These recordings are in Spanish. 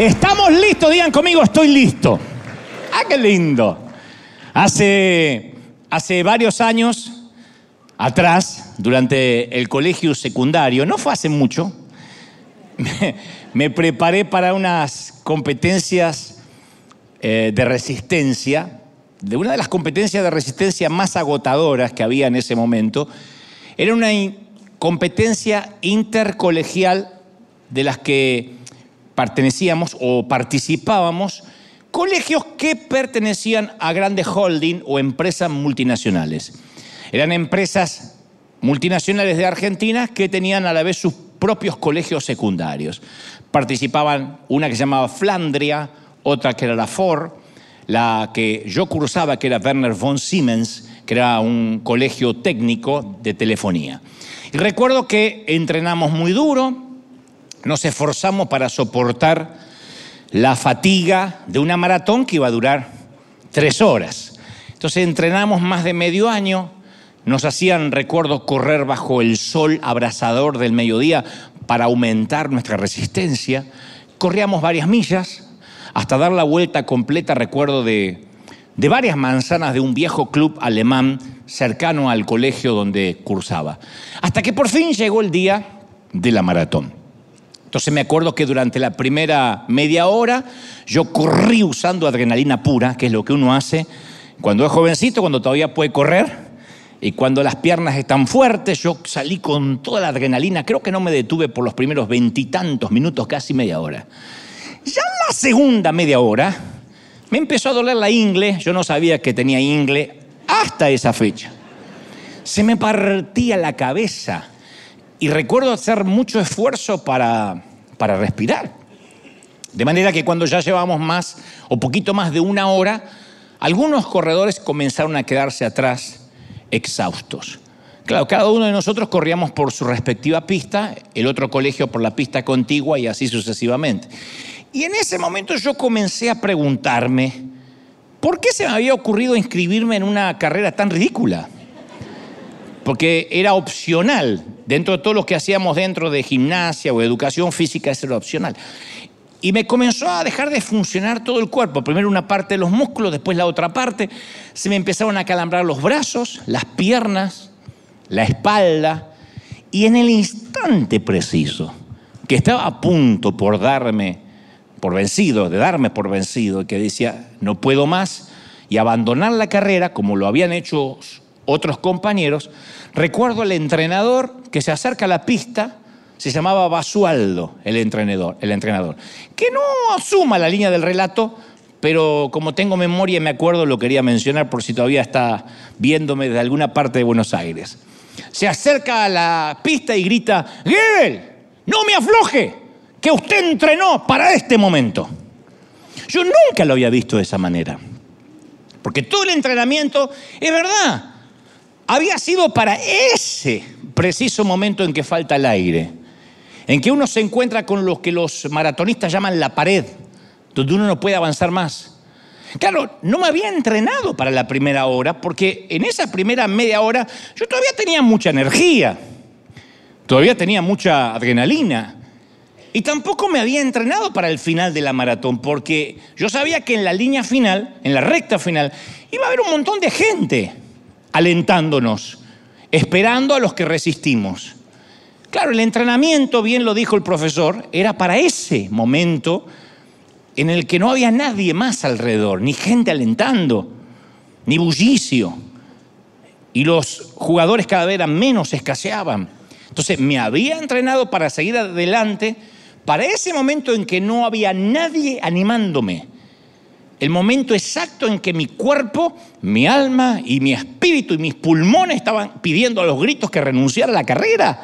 Estamos listos, digan conmigo, estoy listo. Ah, qué lindo. Hace, hace varios años atrás, durante el colegio secundario, no fue hace mucho, me, preparé para unas competencias eh, de resistencia, de una de las competencias de resistencia más agotadoras que había en ese momento. Era una competencia intercolegial de las que pertenecíamos o participábamos colegios que pertenecían a grandes holding o empresas multinacionales. Eran empresas multinacionales de Argentina que tenían a la vez sus propios colegios secundarios. Participaban una que se llamaba Flandria, otra que era la Ford, la que yo cursaba que era Werner von Siemens, que era un colegio técnico de telefonía. Y recuerdo que entrenamos muy duro, nos esforzamos para soportar la fatiga de una maratón que iba a durar tres horas. Entonces entrenamos más de medio año, nos hacían, recuerdo, correr bajo el sol abrasador del mediodía para aumentar nuestra resistencia. Corríamos varias millas hasta dar la vuelta completa, recuerdo, de, de varias manzanas de un viejo club alemán cercano al colegio donde cursaba. Hasta que por fin llegó el día de la maratón. Entonces me acuerdo que durante la primera media hora yo corrí usando adrenalina pura, que es lo que uno hace cuando es jovencito, cuando todavía puede correr. Y cuando las piernas están fuertes, yo salí con toda la adrenalina. Creo que no me detuve por los primeros veintitantos minutos, casi media hora. Ya en la segunda media hora me empezó a doler la ingle. Yo no sabía que tenía ingle hasta esa fecha. Se me partía la cabeza y recuerdo hacer mucho esfuerzo para, para respirar. De manera que cuando ya llevamos más o poquito más de una hora, algunos corredores comenzaron a quedarse atrás exhaustos. Claro, cada uno de nosotros corríamos por su respectiva pista, el otro colegio por la pista contigua y así sucesivamente. Y en ese momento yo comencé a preguntarme, ¿por qué se me había ocurrido inscribirme en una carrera tan ridícula? Porque era opcional. Dentro de todo lo que hacíamos dentro de gimnasia o educación física, eso era opcional. Y me comenzó a dejar de funcionar todo el cuerpo. Primero una parte de los músculos, después la otra parte. Se me empezaron a calambrar los brazos, las piernas, la espalda. Y en el instante preciso, que estaba a punto por darme por vencido, de darme por vencido, que decía, no puedo más, y abandonar la carrera, como lo habían hecho otros compañeros, recuerdo al entrenador que se acerca a la pista, se llamaba Basualdo, el entrenador, el entrenador, que no asuma la línea del relato, pero como tengo memoria y me acuerdo, lo quería mencionar por si todavía está viéndome de alguna parte de Buenos Aires. Se acerca a la pista y grita, Gebel, no me afloje, que usted entrenó para este momento. Yo nunca lo había visto de esa manera, porque todo el entrenamiento, es verdad, había sido para ese preciso momento en que falta el aire, en que uno se encuentra con lo que los maratonistas llaman la pared, donde uno no puede avanzar más. Claro, no me había entrenado para la primera hora, porque en esa primera media hora yo todavía tenía mucha energía, todavía tenía mucha adrenalina. Y tampoco me había entrenado para el final de la maratón, porque yo sabía que en la línea final, en la recta final, iba a haber un montón de gente alentándonos, esperando a los que resistimos. Claro, el entrenamiento, bien lo dijo el profesor, era para ese momento en el que no había nadie más alrededor, ni gente alentando, ni bullicio. Y los jugadores cada vez menos, escaseaban. Entonces me había entrenado para seguir adelante, para ese momento en que no había nadie animándome el momento exacto en que mi cuerpo, mi alma y mi espíritu y mis pulmones estaban pidiendo a los gritos que renunciara a la carrera.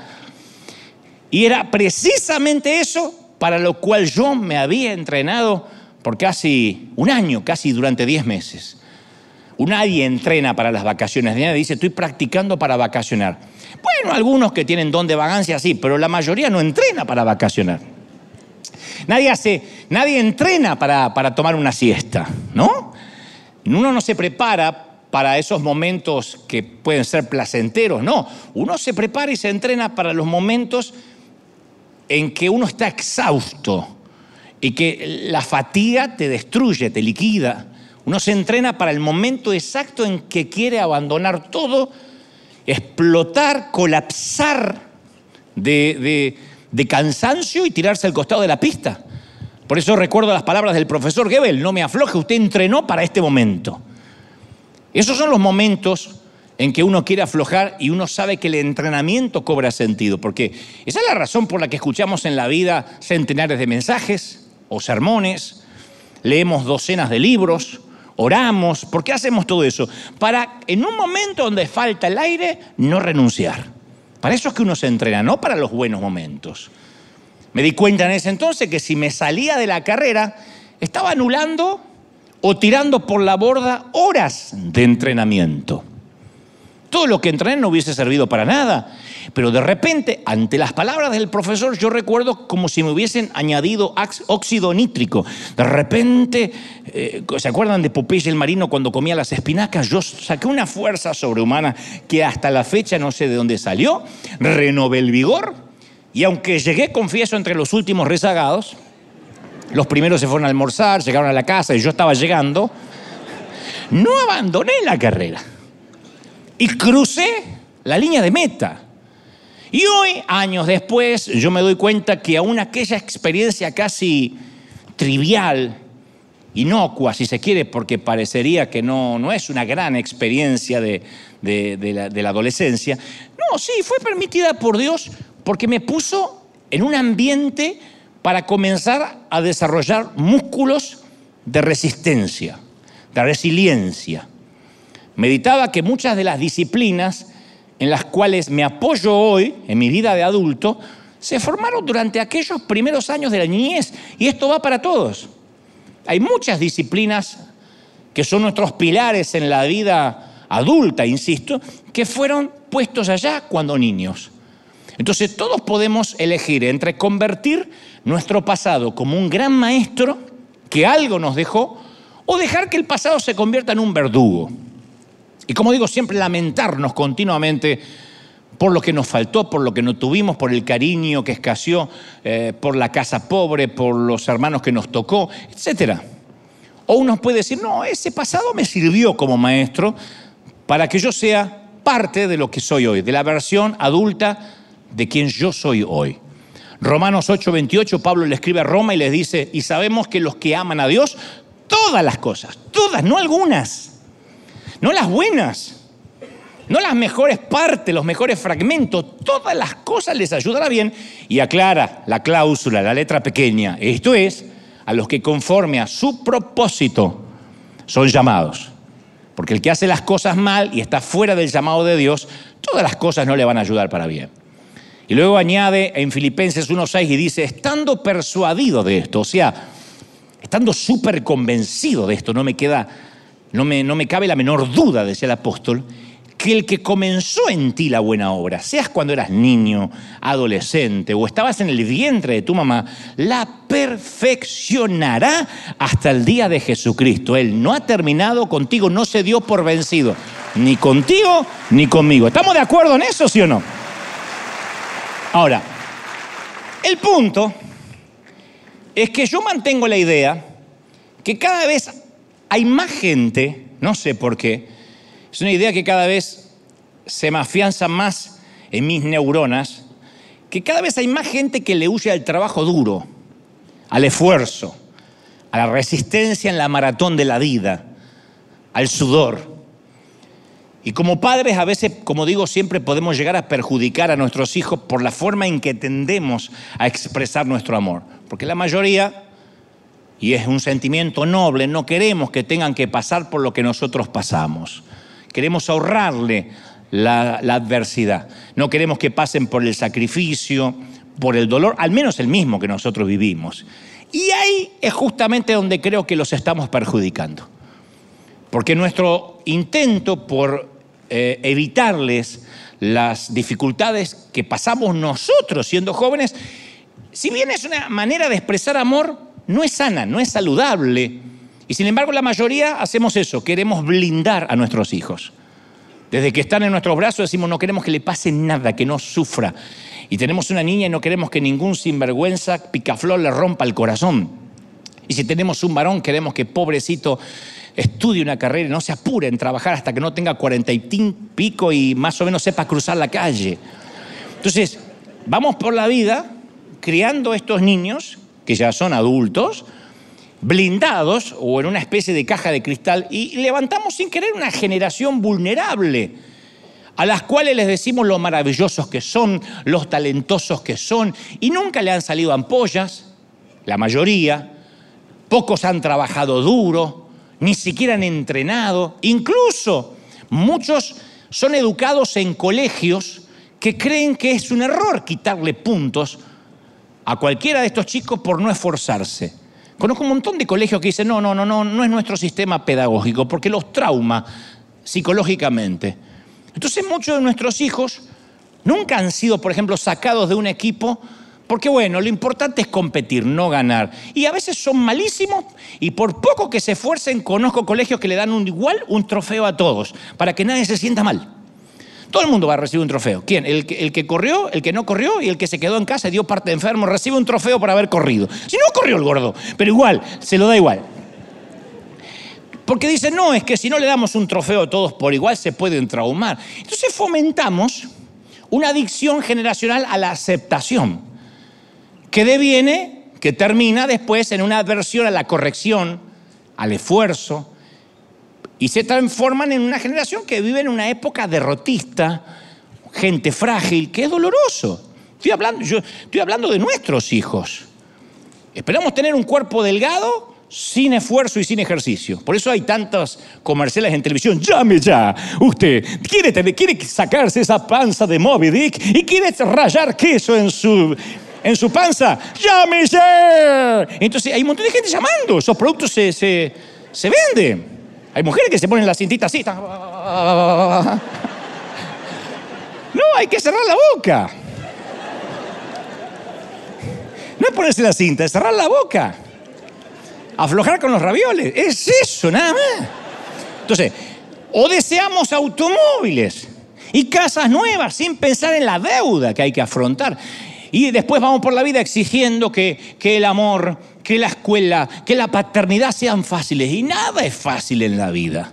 Y era precisamente eso para lo cual yo me había entrenado por casi un año, casi durante 10 meses. Nadie entrena para las vacaciones, nadie dice estoy practicando para vacacionar. Bueno, algunos que tienen don de vagancia sí, pero la mayoría no entrena para vacacionar. Nadie hace, nadie entrena para, para tomar una siesta, ¿no? Uno no se prepara para esos momentos que pueden ser placenteros, no. Uno se prepara y se entrena para los momentos en que uno está exhausto, y que la fatiga te destruye, te liquida. Uno se entrena para el momento exacto en que quiere abandonar todo, explotar, colapsar de, cansancio y tirarse al costado de la pista. Por eso recuerdo las palabras del profesor Gebel, no me afloje, usted entrenó para este momento. Esos son los momentos en que uno quiere aflojar y uno sabe que el entrenamiento cobra sentido, porque esa es la razón por la que escuchamos en la vida centenares de mensajes o sermones, leemos docenas de libros, oramos, ¿por qué hacemos todo eso? Para en un momento donde falta el aire, no renunciar. Para eso es que uno se entrena, no para los buenos momentos. Me di cuenta en ese entonces que si me salía de la carrera, estaba anulando o tirando por la borda horas de entrenamiento. Todo lo que entrené no hubiese servido para nada. Pero de repente, ante las palabras del profesor, yo recuerdo como si me hubiesen añadido óxido nítrico. De repente, eh, ¿se acuerdan de Popeye el marino cuando comía las espinacas? Yo saqué una fuerza sobrehumana que hasta la fecha no sé de dónde salió, renové el vigor y aunque llegué, confieso, entre los últimos rezagados, los primeros se fueron a almorzar, llegaron a la casa y yo estaba llegando, no abandoné la carrera y crucé la línea de meta. Y hoy, años después, yo me doy cuenta que aún aquella experiencia casi trivial, inocua, si se quiere, porque parecería que no, no es una gran experiencia de, la, de la adolescencia, no, sí, fue permitida por Dios porque me puso en un ambiente para comenzar a desarrollar músculos de resistencia, de resiliencia. Meditaba que muchas de las disciplinas en las cuales me apoyo hoy en mi vida de adulto se formaron durante aquellos primeros años de la niñez y esto va para todos. Hay muchas disciplinas que son nuestros pilares en la vida adulta, insisto, que fueron puestos allá cuando niños. Entonces todos podemos elegir entre convertir nuestro pasado como un gran maestro que algo nos dejó o dejar que el pasado se convierta en un verdugo. Y como digo, siempre lamentarnos continuamente por lo que nos faltó, por lo que no tuvimos, por el cariño que escaseó, eh, por la casa pobre, por los hermanos que nos tocó, etc. O uno puede decir, no, ese pasado me sirvió como maestro para que yo sea parte de lo que soy hoy, de la versión adulta de quien yo soy hoy. Romanos 8:28, Pablo le escribe a Roma y les dice, y sabemos que los que aman a Dios, todas las cosas, todas, no algunas, no las buenas, no las mejores partes, los mejores fragmentos, todas las cosas les ayudará bien y aclara la cláusula, la letra pequeña. Esto es, a los que conforme a su propósito son llamados. Porque el que hace las cosas mal y está fuera del llamado de Dios, todas las cosas no le van a ayudar para bien. Y luego añade en Filipenses 1.6 y dice, estando persuadido de esto, o sea, estando súper convencido de esto, no me queda no me, no me cabe la menor duda, decía el apóstol, que el que comenzó en ti la buena obra, seas cuando eras niño, adolescente o estabas en el vientre de tu mamá, la perfeccionará hasta el día de Jesucristo. Él no ha terminado contigo, no se dio por vencido, ni contigo ni conmigo. ¿Estamos de acuerdo en eso, sí o no? Ahora, el punto es que yo mantengo la idea que cada vez hay más gente, no sé por qué, es una idea que cada vez se me afianza más en mis neuronas, que cada vez hay más gente que le huye al trabajo duro, al esfuerzo, a la resistencia en la maratón de la vida, al sudor. Y como padres a veces, como digo, siempre podemos llegar a perjudicar a nuestros hijos por la forma en que tendemos a expresar nuestro amor. Porque la mayoría y es un sentimiento noble, no queremos que tengan que pasar por lo que nosotros pasamos. Queremos ahorrarle la, adversidad. No queremos que pasen por el sacrificio, por el dolor, al menos el mismo que nosotros vivimos. Y ahí es justamente donde creo que los estamos perjudicando. Porque nuestro intento por eh, evitarles las dificultades que pasamos nosotros siendo jóvenes, si bien es una manera de expresar amor, no es sana, no es saludable. Y sin embargo la mayoría hacemos eso, queremos blindar a nuestros hijos. Desde que están en nuestros brazos decimos no queremos que le pase nada, que no sufra. Y tenemos una niña y no queremos que ningún sinvergüenza picaflor le rompa el corazón. Y si tenemos un varón, queremos que pobrecito estudie una carrera y no se apure en trabajar hasta que no tenga cuarenta y pico y más o menos sepa cruzar la calle. Entonces, vamos por la vida criando estos niños, que ya son adultos, blindados o en una especie de caja de cristal, y levantamos sin querer una generación vulnerable, a las cuales les decimos lo maravillosos que son, los talentosos que son, y nunca le han salido ampollas, la mayoría, pocos han trabajado duro, ni siquiera han entrenado, incluso muchos son educados en colegios que creen que es un error quitarle puntos a cualquiera de estos chicos por no esforzarse. Conozco un montón de colegios que dicen, no, no, no, no, no es nuestro sistema pedagógico, porque los trauma psicológicamente. Entonces muchos de nuestros hijos nunca han sido, por ejemplo, sacados de un equipo porque bueno, lo importante es competir, no ganar. Y a veces son malísimos y por poco que se esfuercen, conozco colegios que le dan un igual un trofeo a todos, para que nadie se sienta mal. Todo el mundo va a recibir un trofeo. ¿Quién? El que, corrió, el que no corrió y el que se quedó en casa y dio parte de enfermo recibe un trofeo por haber corrido. Si no corrió el gordo, pero igual, se lo da igual. Porque dicen, no, es que si no le damos un trofeo a todos por igual se pueden traumar. Entonces fomentamos una adicción generacional a la aceptación que deviene, que termina después en una adversión a la corrección, al esfuerzo, y se transforman en una generación que vive en una época derrotista, gente frágil, que es doloroso. Estoy hablando, yo estoy hablando de nuestros hijos. Esperamos tener un cuerpo delgado sin esfuerzo y sin ejercicio. Por eso hay tantos comerciales en televisión. Llame ya. Usted quiere, quiere sacarse esa panza de Moby Dick y quiere rayar queso en su en su panza, llámese. Entonces hay un montón de gente llamando, esos productos se, se, se venden. Hay mujeres que se ponen la cintita así. No, hay que cerrar la boca. No es ponerse la cinta, es cerrar la boca. Aflojar con los ravioles. Es eso, nada más. Entonces, o deseamos automóviles y casas nuevas sin pensar en la deuda que hay que afrontar. Y después vamos por la vida exigiendo que, que el amor, que la escuela, que la paternidad sean fáciles. Y nada es fácil en la vida.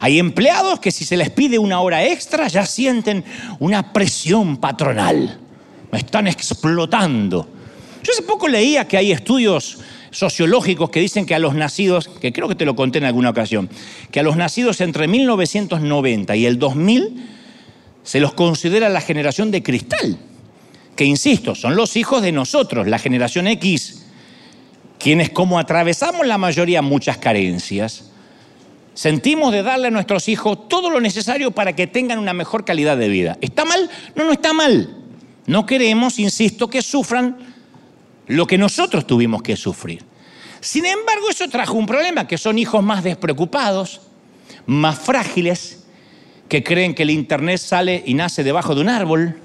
Hay empleados que si se les pide una hora extra ya sienten una presión patronal. Me están explotando. Yo hace poco leía que hay estudios sociológicos que dicen que a los nacidos, que creo que te lo conté en alguna ocasión, que a los nacidos entre 1990 y el 2000 se los considera la generación de cristal que insisto, son los hijos de nosotros, la generación X, quienes como atravesamos la mayoría muchas carencias, sentimos de darle a nuestros hijos todo lo necesario para que tengan una mejor calidad de vida. ¿Está mal? No, no está mal. No queremos, insisto, que sufran lo que nosotros tuvimos que sufrir. Sin embargo, eso trajo un problema, que son hijos más despreocupados, más frágiles, que creen que el Internet sale y nace debajo de un árbol,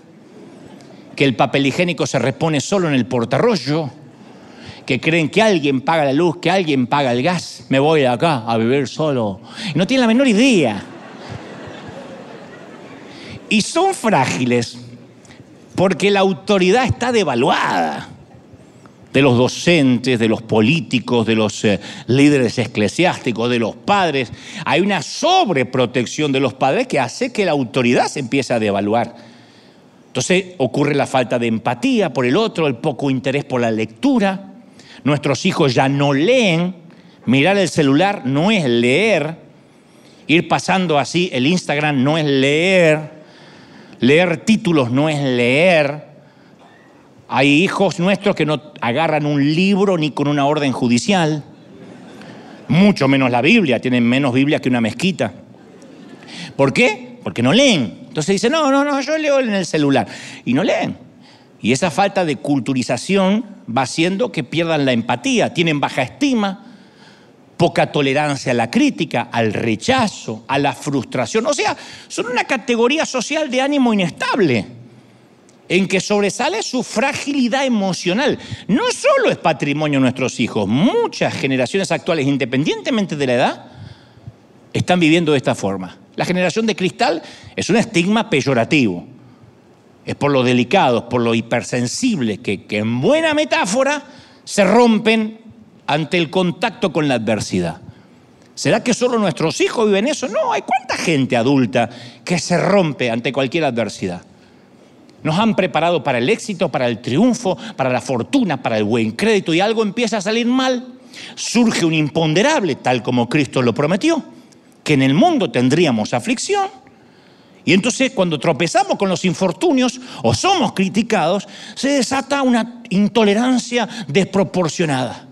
que el papel higiénico se repone solo en el portarrollo, que creen que alguien paga la luz, que alguien paga el gas, me voy de acá a vivir solo. No tienen la menor idea. Y son frágiles porque la autoridad está devaluada de los docentes, de los políticos, de los eh, líderes eclesiásticos, de los padres. Hay una sobreprotección de los padres que hace que la autoridad se empiece a devaluar. Entonces ocurre la falta de empatía por el otro, el poco interés por la lectura. Nuestros hijos ya no leen. Mirar el celular no es leer. Ir pasando así el Instagram no es leer. Leer títulos no es leer. Hay hijos nuestros que no agarran un libro ni con una orden judicial. Mucho menos la Biblia. Tienen menos Biblia que una mezquita. ¿Por qué? Porque no leen. Entonces dice, no, no, no, yo leo en el celular. Y no leen. Y esa falta de culturización va haciendo que pierdan la empatía, tienen baja estima, poca tolerancia a la crítica, al rechazo, a la frustración. O sea, son una categoría social de ánimo inestable, en que sobresale su fragilidad emocional. No solo es patrimonio nuestros hijos, muchas generaciones actuales, independientemente de la edad, están viviendo de esta forma. La generación de cristal es un estigma peyorativo. Es por lo delicado, por lo hipersensible, que en buena metáfora se rompen ante el contacto con la adversidad. ¿Será que solo nuestros hijos viven eso? No, hay cuánta gente adulta que se rompe ante cualquier adversidad. Nos han preparado para el éxito, para el triunfo, para la fortuna, para el buen crédito y algo empieza a salir mal. Surge un imponderable, tal como Cristo lo prometió, que en el mundo tendríamos aflicción. Y entonces cuando tropezamos con los infortunios o somos criticados, se desata una intolerancia desproporcionada.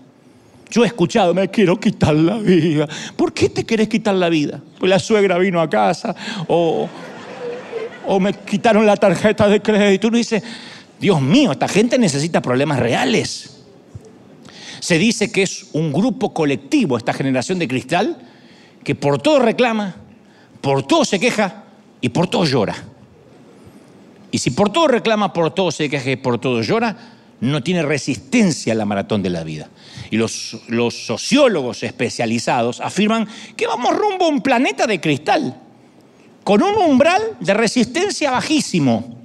Yo he escuchado, me quiero quitar la vida. ¿Por qué te querés quitar la vida? Pues la suegra vino a casa o, o me quitaron la tarjeta de crédito. Uno dice, Dios mío, esta gente necesita problemas reales. Se dice que es un grupo colectivo, esta generación de cristal, que por todo reclama, por todo se queja y por todo llora. Y si por todo reclama, por todo se queja y por todo llora, no tiene resistencia a la maratón de la vida. Y los, los sociólogos especializados afirman que vamos rumbo a un planeta de cristal, con un umbral de resistencia bajísimo.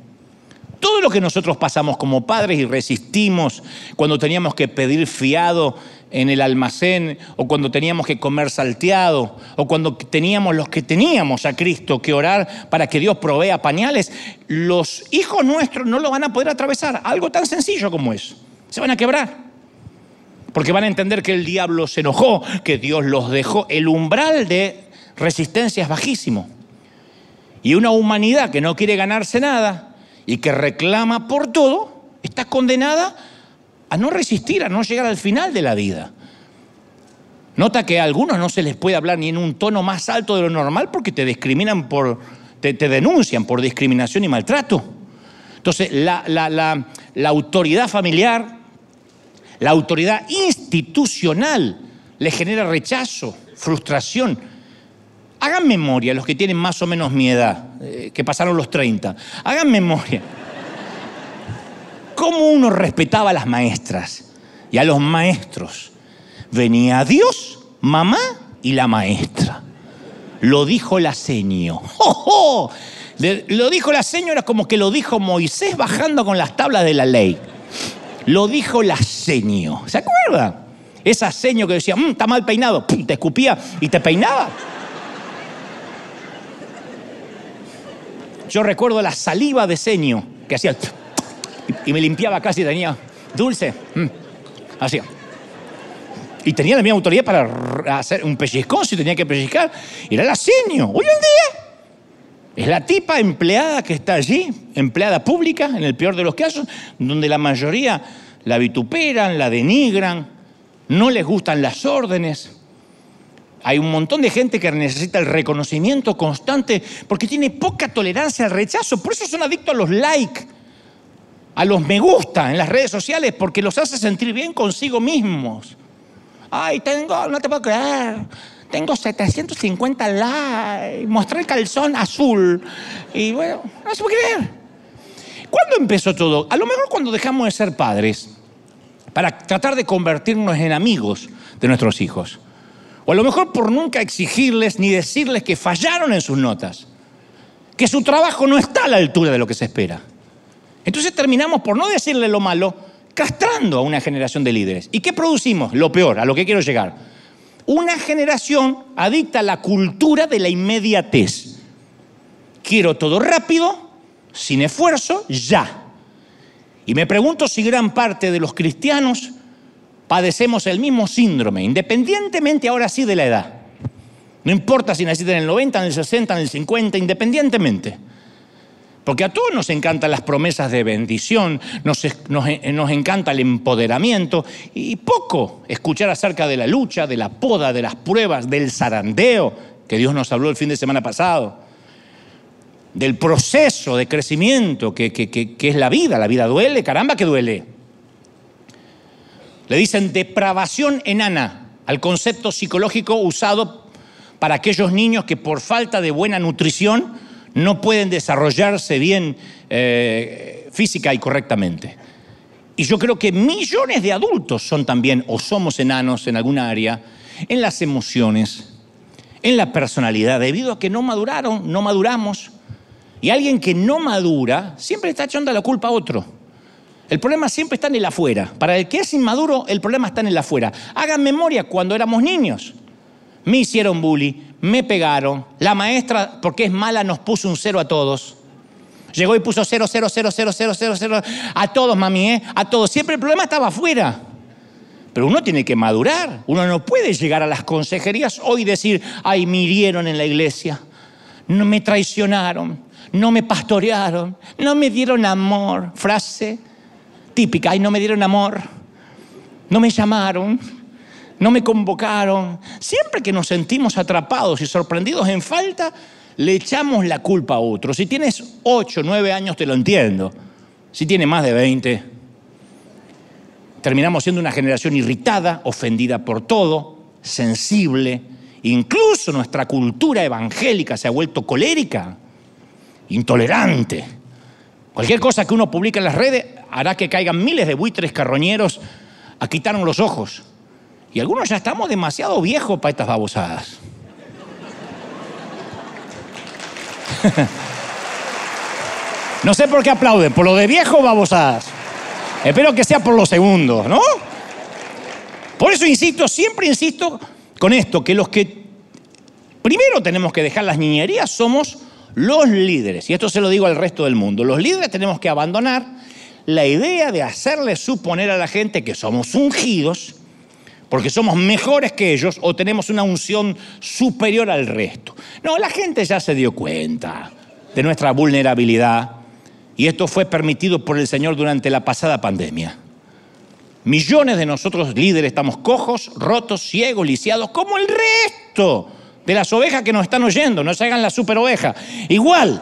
Todo lo que nosotros pasamos como padres y resistimos cuando teníamos que pedir fiado en el almacén, o cuando teníamos que comer salteado, o cuando teníamos los que teníamos a Cristo que orar para que Dios provea pañales, los hijos nuestros no lo van a poder atravesar. Algo tan sencillo como eso. Se van a quebrar. Porque van a entender que el diablo se enojó, que Dios los dejó. El umbral de resistencia es bajísimo. Y una humanidad que no quiere ganarse nada y que reclama por todo, está condenada a no resistir, a no llegar al final de la vida. Nota que a algunos no se les puede hablar ni en un tono más alto de lo normal porque te discriminan por, te, denuncian por discriminación y maltrato. Entonces, la, la autoridad familiar, la autoridad institucional le genera rechazo, frustración. Hagan memoria, los que tienen más o menos mi edad, eh, que pasaron los 30, hagan memoria cómo uno respetaba a las maestras y a los maestros. Venía Dios, mamá y la maestra. Lo dijo la seño. ¡Oh, Lo dijo la señora como que lo dijo Moisés bajando con las tablas de la ley. Lo dijo la seño. ¿Se acuerda? Esa seño que decía, mm, está mal peinado, te escupía y te peinaba. Yo recuerdo la saliva de seño que hacía y, me limpiaba casi, tenía dulce. Mm, así. Y tenía la misma autoridad para hacer un pellizcón si tenía que pellizcar. Era la seño. Hoy en día es la tipa empleada que está allí, empleada pública, en el peor de los casos, donde la mayoría la vituperan, la denigran, no les gustan las órdenes. Hay un montón de gente que necesita el reconocimiento constante porque tiene poca tolerancia al rechazo. Por eso son adictos a los likes a los me gusta en las redes sociales porque los hace sentir bien consigo mismos. Ay, tengo, no te puedo creer, tengo 750 likes, mostré el calzón azul. Y bueno, no se puede creer. ¿Cuándo empezó todo? A lo mejor cuando dejamos de ser padres para tratar de convertirnos en amigos de nuestros hijos. O a lo mejor por nunca exigirles ni decirles que fallaron en sus notas, que su trabajo no está a la altura de lo que se espera. Entonces terminamos por no decirle lo malo, castrando a una generación de líderes. ¿Y qué producimos? Lo peor, a lo que quiero llegar. Una generación adicta a la cultura de la inmediatez. Quiero todo rápido, sin esfuerzo, ya. Y me pregunto si gran parte de los cristianos padecemos el mismo síndrome, independientemente ahora sí de la edad. No importa si naciste en el 90, en el 60, en el 50, independientemente. Porque a todos nos encantan las promesas de bendición, nos, nos, encanta el empoderamiento y poco escuchar acerca de la lucha, de la poda, de las pruebas, del zarandeo, que Dios nos habló el fin de semana pasado, del proceso de crecimiento que, que es la vida. La vida duele, caramba que duele. Le dicen depravación enana al concepto psicológico usado para aquellos niños que por falta de buena nutrición no pueden desarrollarse bien eh, física y correctamente. Y yo creo que millones de adultos son también o somos enanos en alguna área, en las emociones, en la personalidad, debido a que no maduraron, no maduramos. Y alguien que no madura siempre está echando la culpa a otro. El problema siempre está en el afuera. Para el que es inmaduro, el problema está en el afuera. Hagan memoria cuando éramos niños. Me hicieron bully, me pegaron, la maestra, porque es mala, nos puso un cero a todos. Llegó y puso cero, cero, cero, cero, cero, cero, cero, a todos, mami, ¿eh? A todos. Siempre el problema estaba afuera. Pero uno tiene que madurar. Uno no puede llegar a las consejerías hoy y decir, ay, me hirieron en la iglesia, no me traicionaron, no me pastorearon, no me dieron amor. Frase típica, ay, no me dieron amor, no me llamaron, no me convocaron. Siempre que nos sentimos atrapados y sorprendidos en falta, le echamos la culpa a otro. Si tienes 8, 9 años, te lo entiendo. Si tienes más de 20, terminamos siendo una generación irritada, ofendida por todo, sensible. Incluso nuestra cultura evangélica se ha vuelto colérica, intolerante. Cualquier cosa que uno publique en las redes hará que caigan miles de buitres carroñeros a quitarnos los ojos. Y algunos ya estamos demasiado viejos para estas babosadas. no sé por qué aplauden, por lo de viejo babosadas. Espero que sea por los segundos, ¿no? Por eso insisto, siempre insisto con esto, que los que primero tenemos que dejar las niñerías somos los líderes. Y esto se lo digo al resto del mundo. Los líderes tenemos que abandonar la idea de hacerle suponer a la gente que somos ungidos porque somos mejores que ellos o tenemos una unción superior al resto. No, la gente ya se dio cuenta de nuestra vulnerabilidad y esto fue permitido por el Señor durante la pasada pandemia. Millones de nosotros líderes estamos cojos, rotos, ciegos, lisiados, como el resto de las ovejas que nos están oyendo, no se hagan la super oveja. Igual.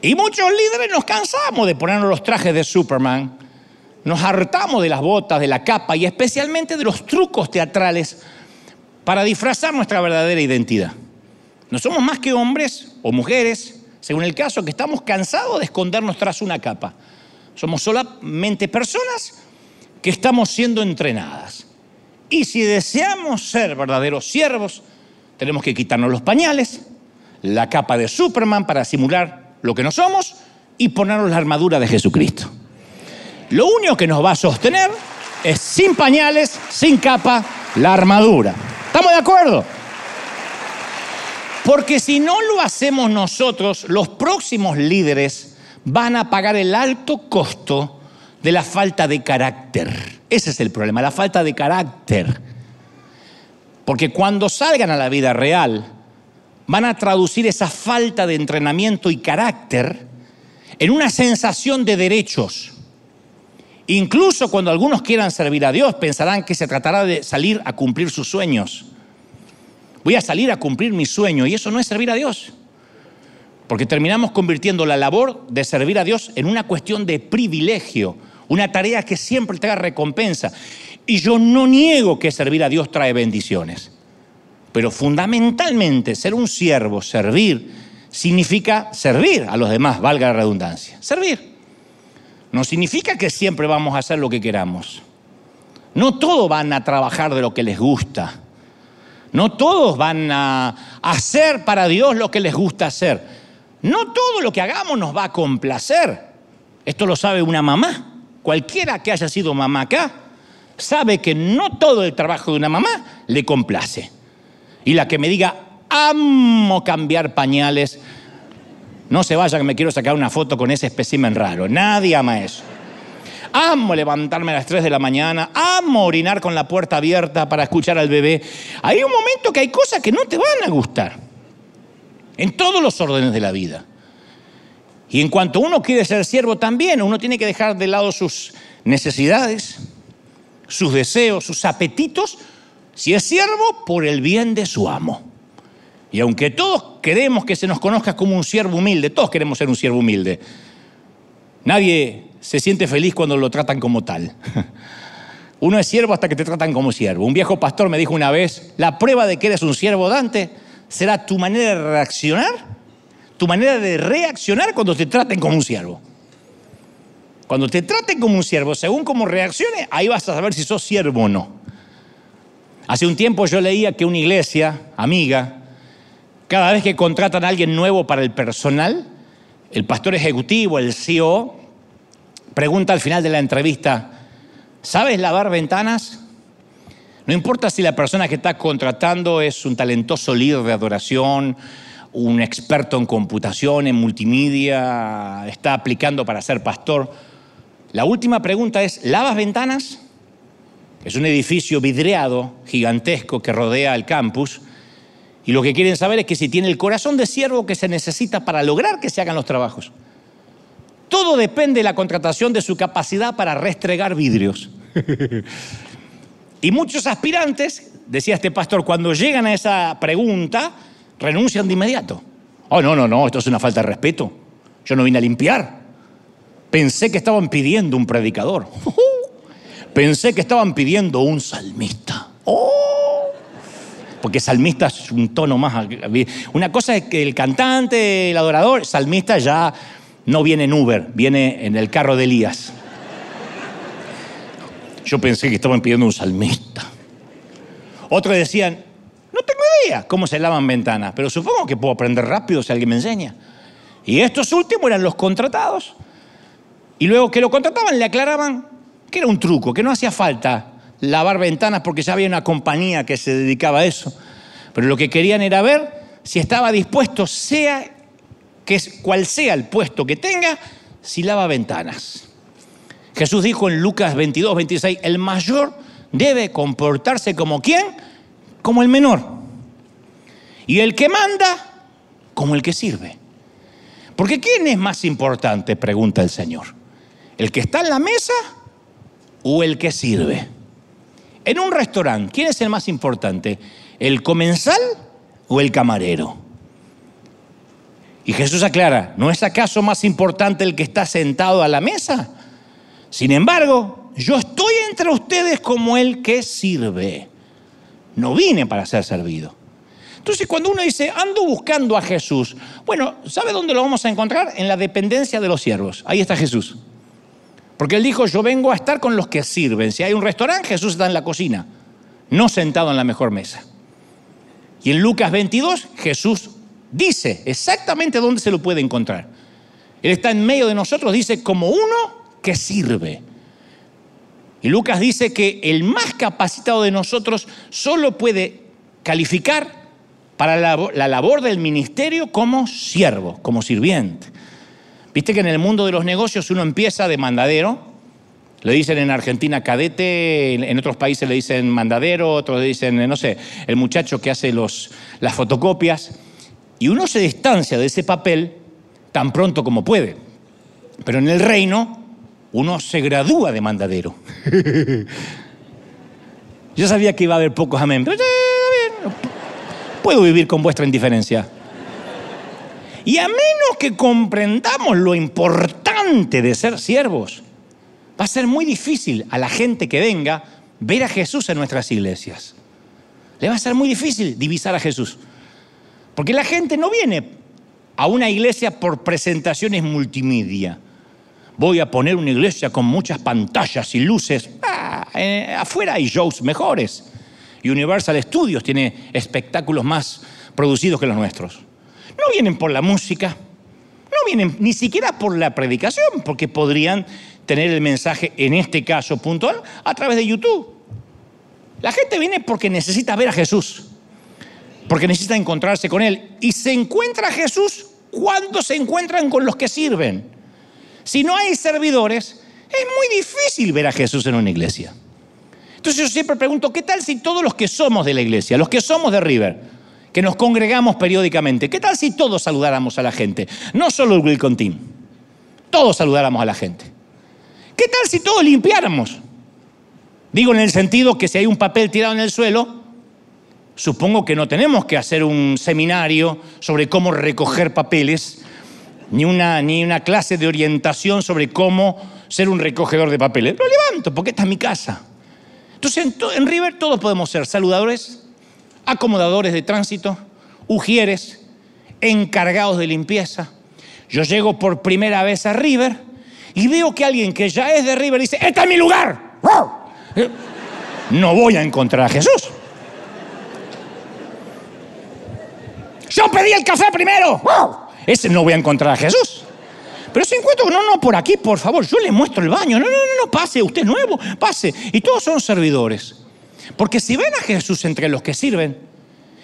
Y muchos líderes nos cansamos de ponernos los trajes de Superman nos hartamos de las botas, de la capa y especialmente de los trucos teatrales para disfrazar nuestra verdadera identidad. No somos más que hombres o mujeres, según el caso, que estamos cansados de escondernos tras una capa. Somos solamente personas que estamos siendo entrenadas. Y si deseamos ser verdaderos siervos, tenemos que quitarnos los pañales, la capa de Superman para simular lo que no somos y ponernos la armadura de Jesucristo. Lo único que nos va a sostener es sin pañales, sin capa, la armadura. ¿Estamos de acuerdo? Porque si no lo hacemos nosotros, los próximos líderes van a pagar el alto costo de la falta de carácter. Ese es el problema, la falta de carácter. Porque cuando salgan a la vida real, van a traducir esa falta de entrenamiento y carácter en una sensación de derechos Incluso cuando algunos quieran servir a Dios, pensarán que se tratará de salir a cumplir sus sueños. Voy a salir a cumplir mi sueño y eso no es servir a Dios. Porque terminamos convirtiendo la labor de servir a Dios en una cuestión de privilegio, una tarea que siempre trae recompensa. Y yo no niego que servir a Dios trae bendiciones. Pero fundamentalmente ser un siervo, servir, significa servir a los demás, valga la redundancia. Servir. No significa que siempre vamos a hacer lo que queramos. No todos van a trabajar de lo que les gusta. No todos van a hacer para Dios lo que les gusta hacer. No todo lo que hagamos nos va a complacer. Esto lo sabe una mamá. Cualquiera que haya sido mamá acá sabe que no todo el trabajo de una mamá le complace. Y la que me diga, amo cambiar pañales, no se vaya que me quiero sacar una foto con ese espécimen raro. Nadie ama eso. Amo levantarme a las 3 de la mañana, amo orinar con la puerta abierta para escuchar al bebé. Hay un momento que hay cosas que no te van a gustar. En todos los órdenes de la vida. Y en cuanto uno quiere ser siervo también, uno tiene que dejar de lado sus necesidades, sus deseos, sus apetitos, si es siervo, por el bien de su amo. Y aunque todos queremos que se nos conozca como un siervo humilde, todos queremos ser un siervo humilde, nadie se siente feliz cuando lo tratan como tal. Uno es siervo hasta que te tratan como siervo. Un viejo pastor me dijo una vez, la prueba de que eres un siervo Dante será tu manera de reaccionar, tu manera de reaccionar cuando te traten como un siervo. Cuando te traten como un siervo, según cómo reaccione, ahí vas a saber si sos siervo o no. Hace un tiempo yo leía que una iglesia amiga cada vez que contratan a alguien nuevo para el personal, el pastor ejecutivo, el CEO, pregunta al final de la entrevista, ¿sabes lavar ventanas? No importa si la persona que está contratando es un talentoso líder de adoración, un experto en computación, en multimedia, está aplicando para ser pastor. La última pregunta es, ¿lavas ventanas? Es un edificio vidriado, gigantesco, que rodea el campus. Y lo que quieren saber es que si tiene el corazón de siervo que se necesita para lograr que se hagan los trabajos. Todo depende de la contratación de su capacidad para restregar vidrios. y muchos aspirantes, decía este pastor, cuando llegan a esa pregunta, renuncian de inmediato. Oh, no, no, no, esto es una falta de respeto. Yo no vine a limpiar. Pensé que estaban pidiendo un predicador. Pensé que estaban pidiendo un salmista. Oh, porque salmista es un tono más... Una cosa es que el cantante, el adorador, salmista ya no viene en Uber, viene en el carro de Elías. Yo pensé que estaban pidiendo un salmista. Otros decían, no tengo idea cómo se lavan ventanas, pero supongo que puedo aprender rápido si alguien me enseña. Y estos últimos eran los contratados. Y luego que lo contrataban le aclaraban que era un truco, que no hacía falta lavar ventanas porque ya había una compañía que se dedicaba a eso. Pero lo que querían era ver si estaba dispuesto, sea cual sea el puesto que tenga, si lava ventanas. Jesús dijo en Lucas 22, 26, el mayor debe comportarse como quién? Como el menor. Y el que manda, como el que sirve. Porque ¿quién es más importante? Pregunta el Señor. ¿El que está en la mesa o el que sirve? En un restaurante, ¿quién es el más importante? ¿El comensal o el camarero? Y Jesús aclara, ¿no es acaso más importante el que está sentado a la mesa? Sin embargo, yo estoy entre ustedes como el que sirve. No vine para ser servido. Entonces, cuando uno dice, ando buscando a Jesús, bueno, ¿sabe dónde lo vamos a encontrar? En la dependencia de los siervos. Ahí está Jesús. Porque él dijo, yo vengo a estar con los que sirven. Si hay un restaurante, Jesús está en la cocina, no sentado en la mejor mesa. Y en Lucas 22, Jesús dice exactamente dónde se lo puede encontrar. Él está en medio de nosotros, dice, como uno que sirve. Y Lucas dice que el más capacitado de nosotros solo puede calificar para la, labor del ministerio como siervo, como sirviente. Viste que en el mundo de los negocios uno empieza de mandadero, le dicen en Argentina cadete, en otros países le dicen mandadero, otros le dicen, no sé, el muchacho que hace las fotocopias. Y uno se distancia de ese papel tan pronto como puede. Pero en el reino uno se gradúa de mandadero. Yo sabía que iba a haber pocos amén, puedo vivir con vuestra indiferencia. Y a menos que comprendamos lo importante de ser siervos, va a ser muy difícil a la gente que venga ver a Jesús en nuestras iglesias. Le va a ser muy difícil divisar a Jesús. Porque la gente no viene a una iglesia por presentaciones multimedia. Voy a poner una iglesia con muchas pantallas y luces. Ah, eh, afuera hay shows mejores. Universal Studios tiene espectáculos más producidos que los nuestros. No vienen por la música, no vienen ni siquiera por la predicación, porque podrían tener el mensaje, en este caso puntual, a través de YouTube. La gente viene porque necesita ver a Jesús porque necesita encontrarse con Él. Y se encuentra Jesús cuando se encuentran con los que sirven. Si no hay servidores, es muy difícil ver a Jesús en una iglesia. Entonces yo siempre pregunto, ¿qué tal si todos los que somos de la iglesia, los que somos de River, que nos congregamos periódicamente, qué tal si todos saludáramos a la gente? No solo el Team, todos saludáramos a la gente. ¿Qué tal si todos limpiáramos? Digo en el sentido que si hay un papel tirado en el suelo, Supongo que no tenemos que hacer un seminario sobre cómo recoger papeles, ni una, ni una clase de orientación sobre cómo ser un recogedor de papeles. Lo levanto porque esta es mi casa. Entonces en, en River todos podemos ser saludadores, acomodadores de tránsito, ujieres, encargados de limpieza. Yo llego por primera vez a River y veo que alguien que ya es de River dice, este es mi lugar. No voy a encontrar a Jesús. Yo pedí el café primero. Ese no voy a encontrar a Jesús. Pero si encuentro, no, no, por aquí, por favor, yo le muestro el baño. No, no, no, no, pase, usted es nuevo, pase. Y todos son servidores. Porque si ven a Jesús entre los que sirven,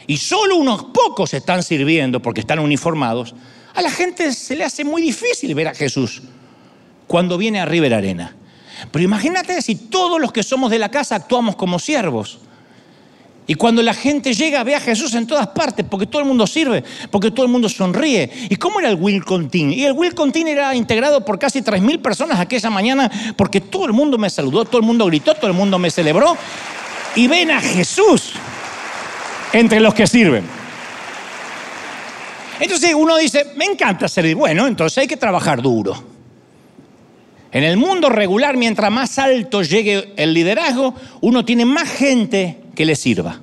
y solo unos pocos están sirviendo porque están uniformados, a la gente se le hace muy difícil ver a Jesús cuando viene a River Arena. Pero imagínate si todos los que somos de la casa actuamos como siervos. Y cuando la gente llega, ve a Jesús en todas partes, porque todo el mundo sirve, porque todo el mundo sonríe. ¿Y cómo era el Welcome Team? Y el Welcome Team era integrado por casi 3.000 personas aquella mañana, porque todo el mundo me saludó, todo el mundo gritó, todo el mundo me celebró. Y ven a Jesús entre los que sirven. Entonces uno dice, me encanta servir. Bueno, entonces hay que trabajar duro. En el mundo regular, mientras más alto llegue el liderazgo, uno tiene más gente que le sirva.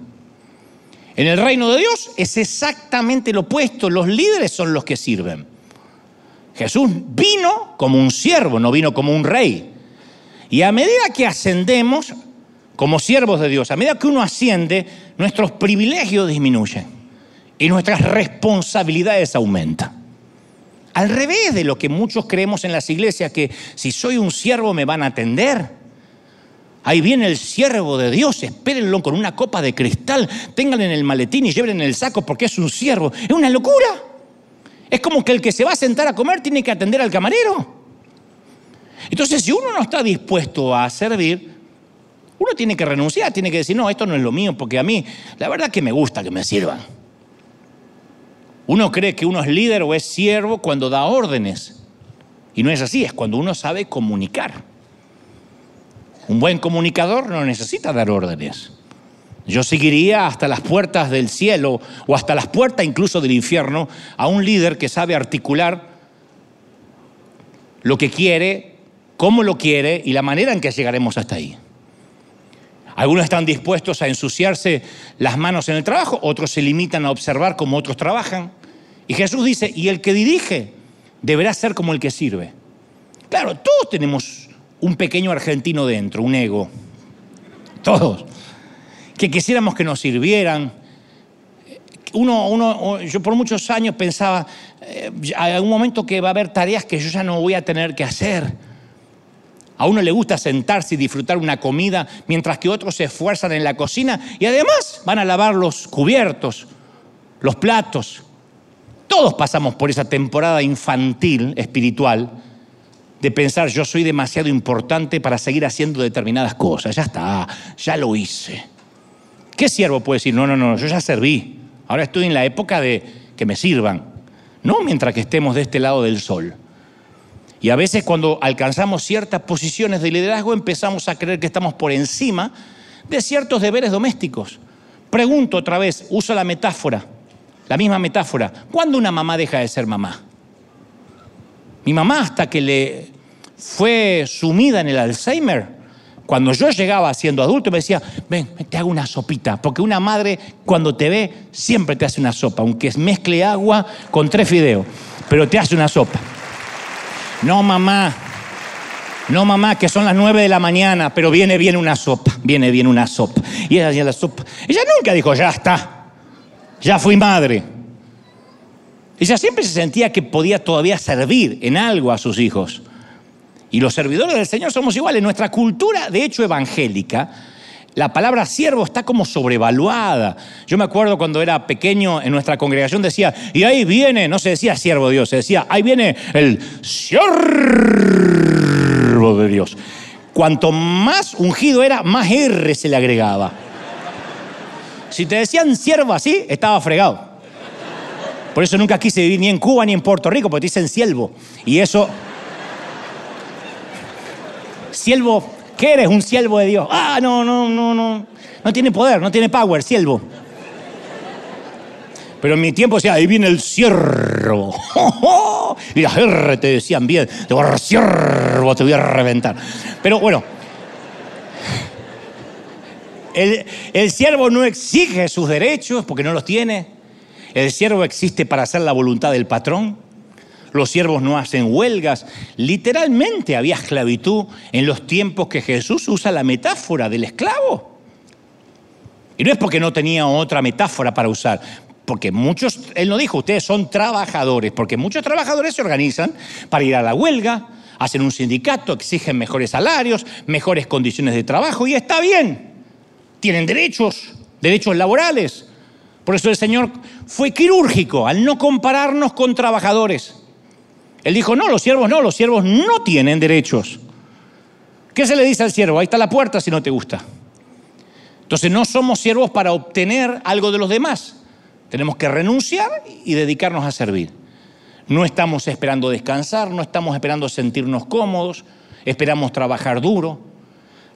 En el reino de Dios es exactamente lo opuesto. Los líderes son los que sirven. Jesús vino como un siervo, no vino como un rey. Y a medida que ascendemos como siervos de Dios, a medida que uno asciende, nuestros privilegios disminuyen y nuestras responsabilidades aumentan. Al revés de lo que muchos creemos en las iglesias, que si soy un siervo me van a atender. Ahí viene el siervo de Dios, espérenlo con una copa de cristal, ténganlo en el maletín y llévenlo en el saco porque es un siervo. Es una locura. Es como que el que se va a sentar a comer tiene que atender al camarero. Entonces, si uno no está dispuesto a servir, uno tiene que renunciar, tiene que decir, no, esto no es lo mío, porque a mí, la verdad que me gusta que me sirvan. Uno cree que uno es líder o es siervo cuando da órdenes. Y no es así, es cuando uno sabe comunicar. Un buen comunicador no necesita dar órdenes. Yo seguiría hasta las puertas del cielo o hasta las puertas incluso del infierno a un líder que sabe articular lo que quiere, cómo lo quiere y la manera en que llegaremos hasta ahí. Algunos están dispuestos a ensuciarse las manos en el trabajo, otros se limitan a observar cómo otros trabajan. Y Jesús dice, y el que dirige deberá ser como el que sirve. Claro, todos tenemos un pequeño argentino dentro, un ego. Todos. Que quisiéramos que nos sirvieran. Uno, uno, yo por muchos años pensaba, eh, hay algún momento que va a haber tareas que yo ya no voy a tener que hacer a uno le gusta sentarse y disfrutar una comida, mientras que otros se esfuerzan en la cocina y además van a lavar los cubiertos, los platos. Todos pasamos por esa temporada infantil, espiritual, de pensar yo soy demasiado importante para seguir haciendo determinadas cosas. Ya está, ya lo hice. ¿Qué siervo puede decir? No, no, no, yo ya serví. Ahora estoy en la época de que me sirvan. No mientras que estemos de este lado del sol. Y a veces cuando alcanzamos ciertas posiciones de liderazgo empezamos a creer que estamos por encima de ciertos deberes domésticos. Pregunto otra vez, uso la metáfora, la misma metáfora. ¿Cuándo una mamá deja de ser mamá? Mi mamá hasta que le fue sumida en el Alzheimer, cuando yo llegaba siendo adulto me decía, ven, te hago una sopita, porque una madre cuando te ve siempre te hace una sopa, aunque mezcle agua con tres fideos, pero te hace una sopa. No, mamá. No, mamá, que son las nueve de la mañana, pero viene bien una sopa. Viene bien una sopa. Y ella hacía la sopa. Ella nunca dijo, ya está. Ya fui madre. Ella siempre se sentía que podía todavía servir en algo a sus hijos. Y los servidores del Señor somos iguales. Nuestra cultura, de hecho, evangélica, la palabra siervo está como sobrevaluada. Yo me acuerdo cuando era pequeño en nuestra congregación decía, y ahí viene, no se decía siervo de Dios, se decía, ahí viene el siervo de Dios. Cuanto más ungido era, más R se le agregaba. Si te decían siervo así, estaba fregado. Por eso nunca quise vivir ni en Cuba ni en Puerto Rico, porque te dicen siervo. Y eso... Siervo ¿Qué eres? Un siervo de Dios. Ah, no, no, no, no. No tiene poder, no tiene power, siervo. Pero en mi tiempo decía, ahí viene el siervo. Y las R te decían bien, te voy a siervo, te voy a reventar. Pero bueno, el, el siervo no exige sus derechos porque no los tiene. El siervo existe para hacer la voluntad del patrón los siervos no hacen huelgas. Literalmente había esclavitud en los tiempos que Jesús usa la metáfora del esclavo. Y no es porque no tenía otra metáfora para usar. porque muchos, él no dijo, ustedes son trabajadores, porque muchos trabajadores se organizan para ir a la huelga, hacen un sindicato, exigen mejores salarios, mejores condiciones de trabajo, y está bien. Tienen derechos, derechos laborales. Por eso el Señor fue quirúrgico al no compararnos con trabajadores. Él dijo, no, los siervos no, los siervos no tienen derechos. ¿Qué se le dice al siervo? Ahí está la puerta si no te gusta. Entonces no somos siervos para obtener algo de los demás. Tenemos que renunciar y dedicarnos a servir. No estamos esperando descansar, no estamos esperando sentirnos cómodos, esperamos trabajar duro.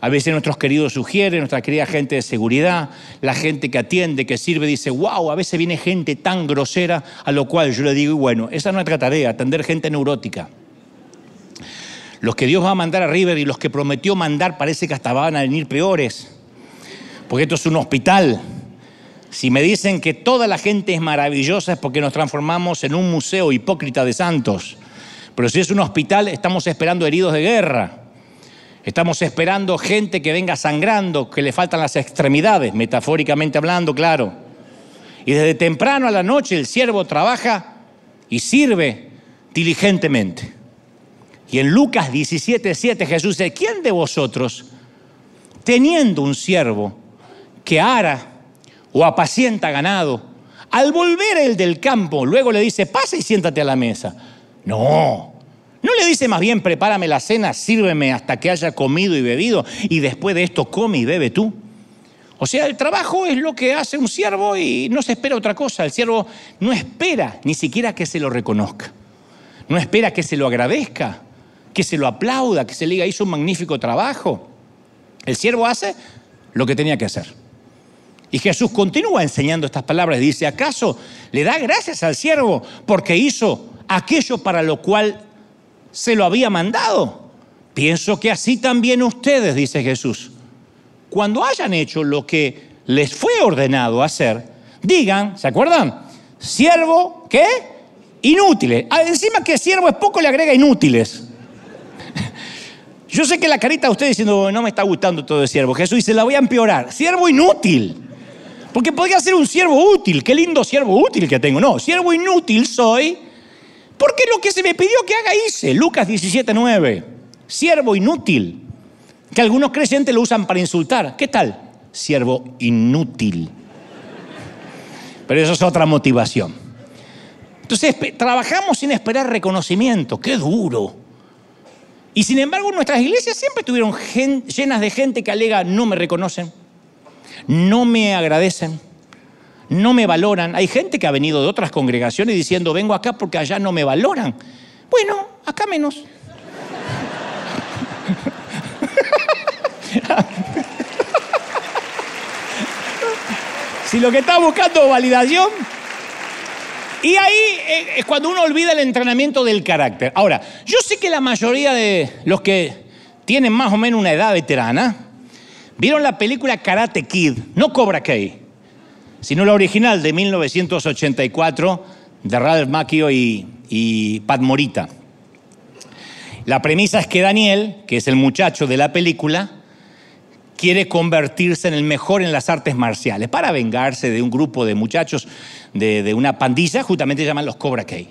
A veces nuestros queridos sugieren, nuestra querida gente de seguridad, la gente que atiende, que sirve, dice, wow, a veces viene gente tan grosera, a lo cual yo le digo, bueno, esa es nuestra tarea, atender gente neurótica. Los que Dios va a mandar a River y los que prometió mandar parece que hasta van a venir peores porque esto es un hospital. Si me dicen que toda la gente es maravillosa es porque nos transformamos en un museo hipócrita de santos. Pero si es un hospital, estamos esperando heridos de guerra. Estamos esperando gente que venga sangrando, que le faltan las extremidades, metafóricamente hablando, claro. Y desde temprano a la noche el siervo trabaja y sirve diligentemente. Y en Lucas 17, 7 Jesús dice, ¿quién de vosotros, teniendo un siervo, que ara o apacienta ganado, al volver el del campo, luego le dice, pasa y siéntate a la mesa. No, no le dice más bien, prepárame la cena, sírveme hasta que haya comido y bebido, y después de esto come y bebe tú. O sea, el trabajo es lo que hace un siervo y no se espera otra cosa. El siervo no espera ni siquiera que se lo reconozca. No espera que se lo agradezca, que se lo aplauda, que se le diga hizo un magnífico trabajo. El siervo hace lo que tenía que hacer. Y Jesús continúa enseñando estas palabras. Dice, ¿acaso le da gracias al siervo porque hizo aquello para lo cual se lo había mandado? Pienso que así también ustedes, dice Jesús, cuando hayan hecho lo que les fue ordenado hacer, digan, ¿se acuerdan? Siervo, ¿qué? Inútiles. Ah, encima que siervo es poco, le agrega inútiles. Yo sé que la carita de usted diciendo, no me está gustando todo el siervo. Jesús dice, la voy a empeorar. Siervo inútil. Porque podría ser un siervo útil, qué lindo siervo útil que tengo. No, siervo inútil soy, porque lo que se me pidió que haga hice. Lucas 17, 9. Siervo inútil, que algunos creyentes lo usan para insultar. ¿Qué tal? Siervo inútil. Pero eso es otra motivación. Entonces, trabajamos sin esperar reconocimiento. Qué duro. Y sin embargo, nuestras iglesias siempre estuvieron llenas de gente que alega no me reconocen no me agradecen, no me valoran. Hay gente que ha venido de otras congregaciones diciendo, vengo acá porque allá no me valoran. Bueno, acá menos. si lo que está buscando es validación. Y ahí eh, es cuando uno olvida el entrenamiento del carácter. Ahora, yo sé que la mayoría de los que tienen más o menos una edad veterana, ¿Vieron la película Karate Kid? No Cobra Kai, sino la original de 1984 de Ralph Macchio y, Pat Morita. La premisa es que Daniel, que es el muchacho de la película, quiere convertirse en el mejor en las artes marciales para vengarse de un grupo de muchachos de, una pandilla, justamente llaman los Cobra Kai.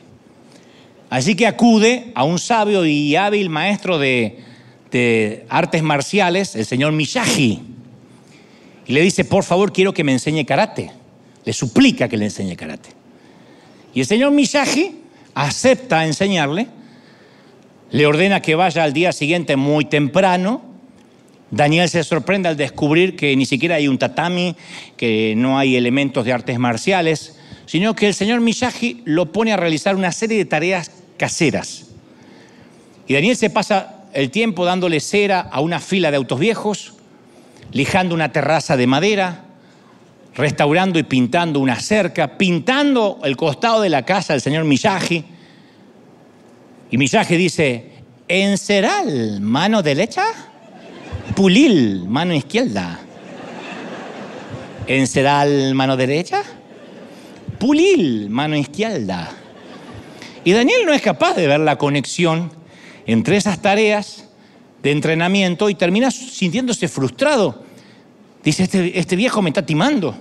Así que acude a un sabio y hábil maestro de, de artes marciales, el señor Miyagi, y le dice, por favor, quiero que me enseñe karate. Le suplica que le enseñe karate. Y el señor Miyagi acepta enseñarle, le ordena que vaya al día siguiente muy temprano. Daniel se sorprende al descubrir que ni siquiera hay un tatami, que no hay elementos de artes marciales, sino que el señor Miyagi lo pone a realizar una serie de tareas caseras. Y Daniel se pasa el tiempo dándole cera a una fila de autos viejos, lijando una terraza de madera, restaurando y pintando una cerca, pintando el costado de la casa del señor Miyagi. Y Miyagi dice, enceral, mano derecha, pulil, mano izquierda. Enceral, mano derecha, pulil, mano izquierda. Y Daniel no es capaz de ver la conexión entre esas tareas de entrenamiento y termina sintiéndose frustrado. Dice, este, este viejo me está timando.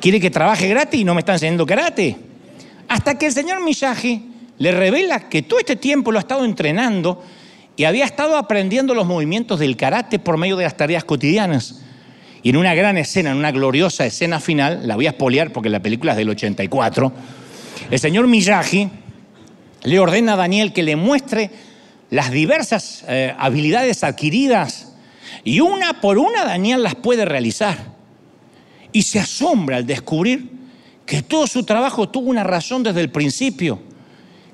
quiere que trabaje gratis y no me está enseñando karate. Hasta que el señor Miyagi le revela que todo este tiempo lo ha estado entrenando y había estado aprendiendo los movimientos del karate por medio de las tareas cotidianas. Y en una gran escena, en una gloriosa escena final, la voy a espolear porque la película es del 84, el señor Miyagi le ordena a Daniel que le muestre las diversas eh, habilidades adquiridas y una por una Daniel las puede realizar. Y se asombra al descubrir que todo su trabajo tuvo una razón desde el principio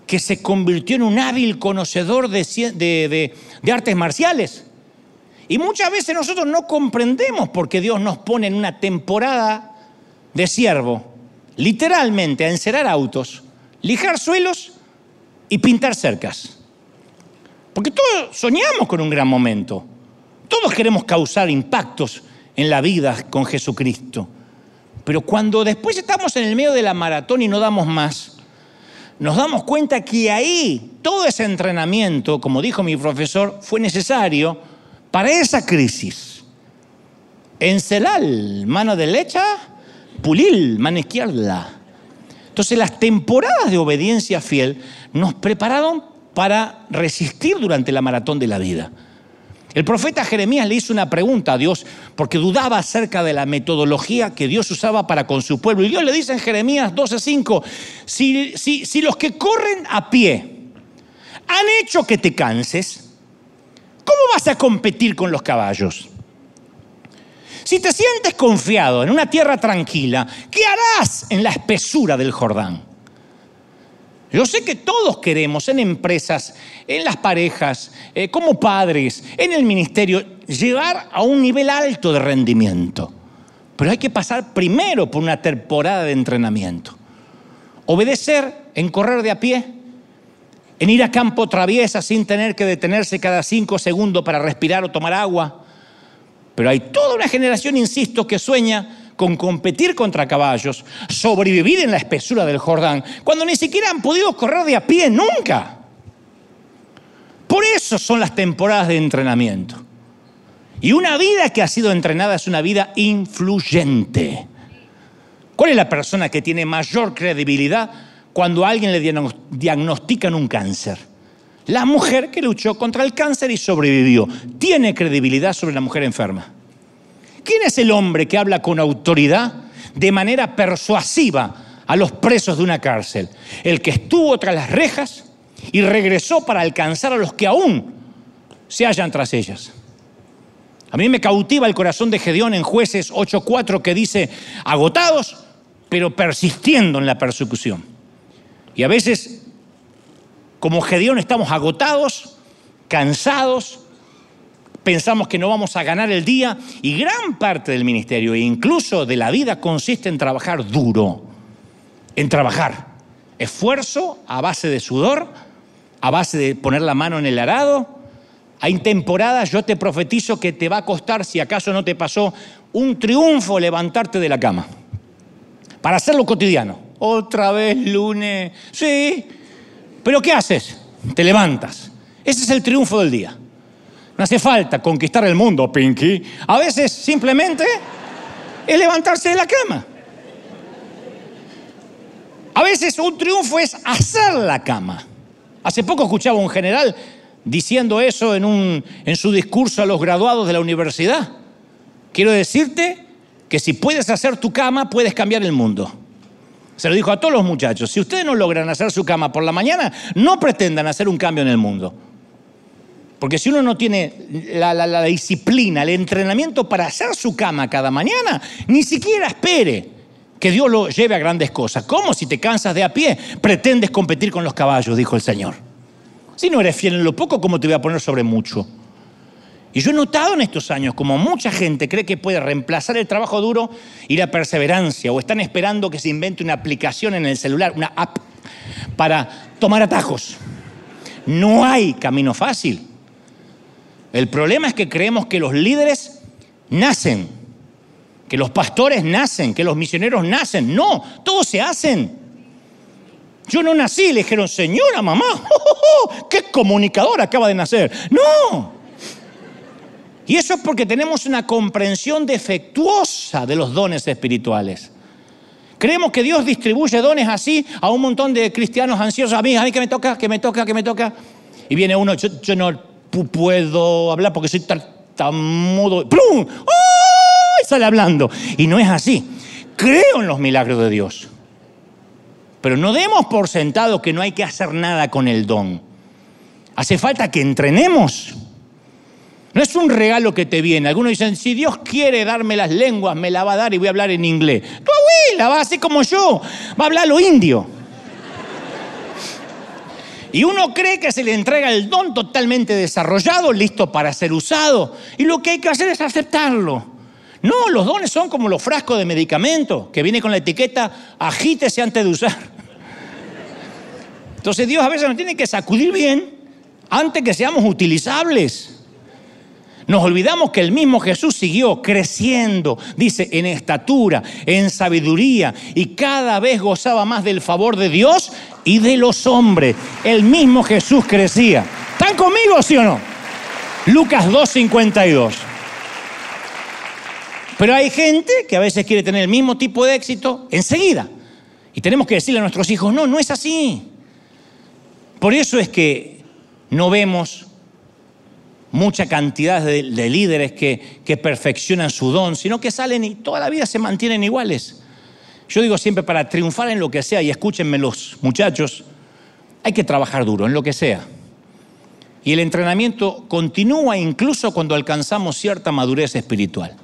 que se convirtió en un hábil conocedor de, artes marciales. Y muchas veces nosotros no comprendemos por qué Dios nos pone en una temporada de siervo, literalmente a encerar autos, lijar suelos y pintar cercas. Porque todos soñamos con un gran momento. Todos queremos causar impactos en la vida con Jesucristo. Pero cuando después estamos en el medio de la maratón y no damos más, nos damos cuenta que ahí todo ese entrenamiento, como dijo mi profesor, fue necesario para esa crisis. Encelal, mano derecha, pulil, mano izquierda. Entonces las temporadas de obediencia fiel nos prepararon para resistir durante la maratón de la vida. El profeta Jeremías le hizo una pregunta a Dios porque dudaba acerca de la metodología que Dios usaba para con su pueblo. Y Dios le dice en Jeremías 12:5, si, si, si los que corren a pie han hecho que te canses, ¿cómo vas a competir con los caballos? Si te sientes confiado en una tierra tranquila, ¿qué harás en la espesura del Jordán? Yo sé que todos queremos en empresas, en las parejas, eh, como padres, en el ministerio, llegar a un nivel alto de rendimiento. Pero hay que pasar primero por una temporada de entrenamiento. Obedecer en correr de a pie, en ir a campo traviesa sin tener que detenerse cada cinco segundos para respirar o tomar agua. Pero hay toda una generación, insisto, que sueña con competir contra caballos, sobrevivir en la espesura del Jordán, cuando ni siquiera han podido correr de a pie nunca. Por eso son las temporadas de entrenamiento. Y una vida que ha sido entrenada es una vida influyente. ¿Cuál es la persona que tiene mayor credibilidad cuando a alguien le diagnostican un cáncer? La mujer que luchó contra el cáncer y sobrevivió. Tiene credibilidad sobre la mujer enferma. ¿Quién es el hombre que habla con autoridad de manera persuasiva a los presos de una cárcel? El que estuvo tras las rejas y regresó para alcanzar a los que aún se hallan tras ellas. A mí me cautiva el corazón de Gedeón en jueces 8.4 que dice, agotados, pero persistiendo en la persecución. Y a veces, como Gedeón, estamos agotados, cansados, pensamos que no vamos a ganar el día y gran parte del ministerio e incluso de la vida consiste en trabajar duro, en trabajar. Esfuerzo a base de sudor, a base de poner la mano en el arado. Hay temporadas, yo te profetizo que te va a costar, si acaso no te pasó, un triunfo levantarte de la cama. Para hacerlo cotidiano. Otra vez lunes. Sí. Pero ¿qué haces? Te levantas. Ese es el triunfo del día. No hace falta conquistar el mundo, Pinky. A veces simplemente es levantarse de la cama. A veces un triunfo es hacer la cama. Hace poco escuchaba un general diciendo eso en, un, en su discurso a los graduados de la universidad. Quiero decirte que si puedes hacer tu cama, puedes cambiar el mundo. Se lo dijo a todos los muchachos. Si ustedes no logran hacer su cama por la mañana, no pretendan hacer un cambio en el mundo. Porque si uno no tiene la, disciplina, el entrenamiento para hacer su cama cada mañana, ni siquiera espere que Dios lo lleve a grandes cosas. ¿Cómo si te cansas de a pie pretendes competir con los caballos? Dijo el Señor. Si no eres fiel en lo poco, ¿cómo te voy a poner sobre mucho? Y yo he notado en estos años como mucha gente cree que puede reemplazar el trabajo duro y la perseverancia, o están esperando que se invente una aplicación en el celular, una app, para tomar atajos. No hay camino fácil. El problema es que creemos que los líderes nacen, que los pastores nacen, que los misioneros nacen. No, todos se hacen. Yo no nací, le dijeron, señora mamá, qué comunicador acaba de nacer. No. Y eso es porque tenemos una comprensión defectuosa de los dones espirituales. Creemos que Dios distribuye dones así a un montón de cristianos ansiosos. A mí, a mí que me toca, que me toca, que me toca. Y viene uno, yo no puedo hablar porque soy tartamudo. ¡Plum! ¡Oh! Sale hablando. Y no es así. Creo en los milagros de Dios. Pero no demos por sentado que no hay que hacer nada con el don. Hace falta que entrenemos. No es un regalo que te viene. Algunos dicen, si Dios quiere darme las lenguas, me la va a dar y voy a hablar en inglés. Tu abuela va a como yo, va a hablar lo indio. Y uno cree que se le entrega el don totalmente desarrollado, listo para ser usado. Y lo que hay que hacer es aceptarlo. No, los dones son como los frascos de medicamento, que viene con la etiqueta agítese antes de usar. Entonces Dios a veces nos tiene que sacudir bien antes que seamos utilizables. Nos olvidamos que el mismo Jesús siguió creciendo, dice, en estatura, en sabiduría, y cada vez gozaba más del favor de Dios y de los hombres. El mismo Jesús crecía. ¿Están conmigo, sí o no? Lucas 2.52. Pero hay gente que a veces quiere tener el mismo tipo de éxito enseguida. Y tenemos que decirle a nuestros hijos, no, no es así. Por eso es que no vemos mucha cantidad de, líderes que, perfeccionan su don, sino que salen y toda la vida se mantienen iguales. Yo digo siempre, para triunfar en lo que sea, y escúchenme los muchachos, hay que trabajar duro en lo que sea. Y el entrenamiento continúa incluso cuando alcanzamos cierta madurez espiritual.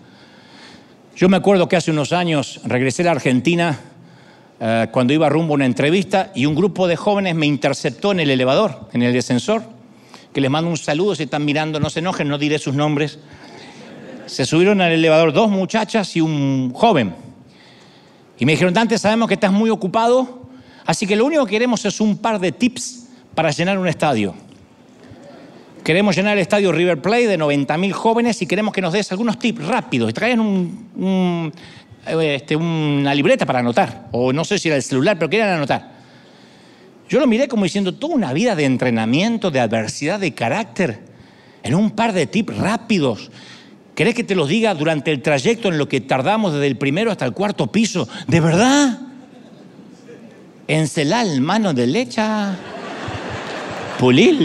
Yo me acuerdo que hace unos años regresé a la Argentina eh, cuando iba rumbo a una entrevista y un grupo de jóvenes me interceptó en el elevador, en el descensor que les mando un saludo, si están mirando, no se enojen, no diré sus nombres. Se subieron al elevador dos muchachas y un joven. Y me dijeron, Dante, sabemos que estás muy ocupado, así que lo único que queremos es un par de tips para llenar un estadio. Queremos llenar el estadio River Plate de 90.000 jóvenes y queremos que nos des algunos tips rápidos. Y traigan un, este, una libreta para anotar, o no sé si era el celular, pero querían anotar. Yo lo miré como diciendo, toda una vida de entrenamiento, de adversidad, de carácter, en un par de tips rápidos. ¿Querés que te los diga durante el trayecto en lo que tardamos desde el primero hasta el cuarto piso? ¿De verdad? Encelar mano derecha, pulir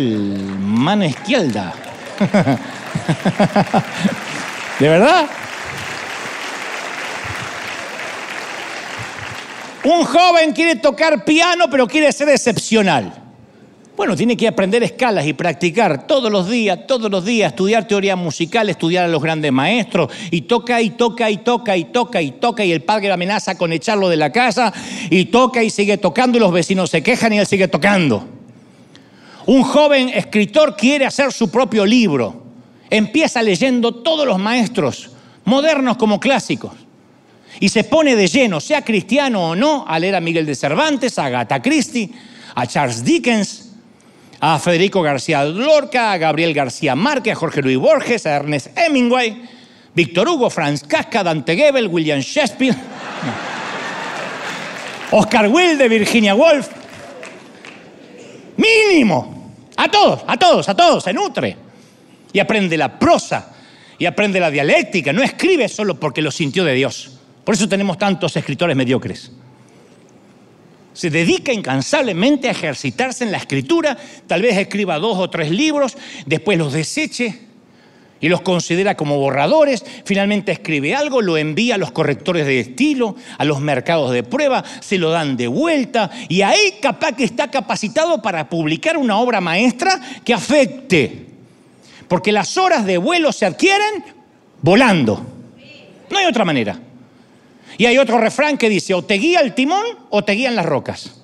mano izquierda. ¿De verdad? Un joven quiere tocar piano, pero quiere ser excepcional. Bueno, tiene que aprender escalas y practicar todos los días, todos los días, estudiar teoría musical, estudiar a los grandes maestros, y toca y toca y toca y toca y toca, y el padre lo amenaza con echarlo de la casa, y toca y sigue tocando, y los vecinos se quejan y él sigue tocando. Un joven escritor quiere hacer su propio libro. Empieza leyendo todos los maestros, modernos como clásicos y se pone de lleno, sea cristiano o no, a leer a Miguel de Cervantes, a Agatha Christie, a Charles Dickens, a Federico García Lorca, a Gabriel García Márquez, a Jorge Luis Borges, a Ernest Hemingway, Víctor Hugo, Franz Kafka, Dante Gebel, William Shakespeare, Oscar Wilde, Virginia Woolf. Mínimo. A todos, a todos, a todos, se nutre. Y aprende la prosa y aprende la dialéctica. No escribe solo porque lo sintió de Dios. Por eso tenemos tantos escritores mediocres. Se dedica incansablemente a ejercitarse en la escritura, tal vez escriba dos o tres libros, después los deseche y los considera como borradores, finalmente escribe algo, lo envía a los correctores de estilo, a los mercados de prueba, se lo dan de vuelta y ahí capaz que está capacitado para publicar una obra maestra que afecte. Porque las horas de vuelo se adquieren volando. No hay otra manera. Y hay otro refrán que dice, o te guía el timón o te guían las rocas.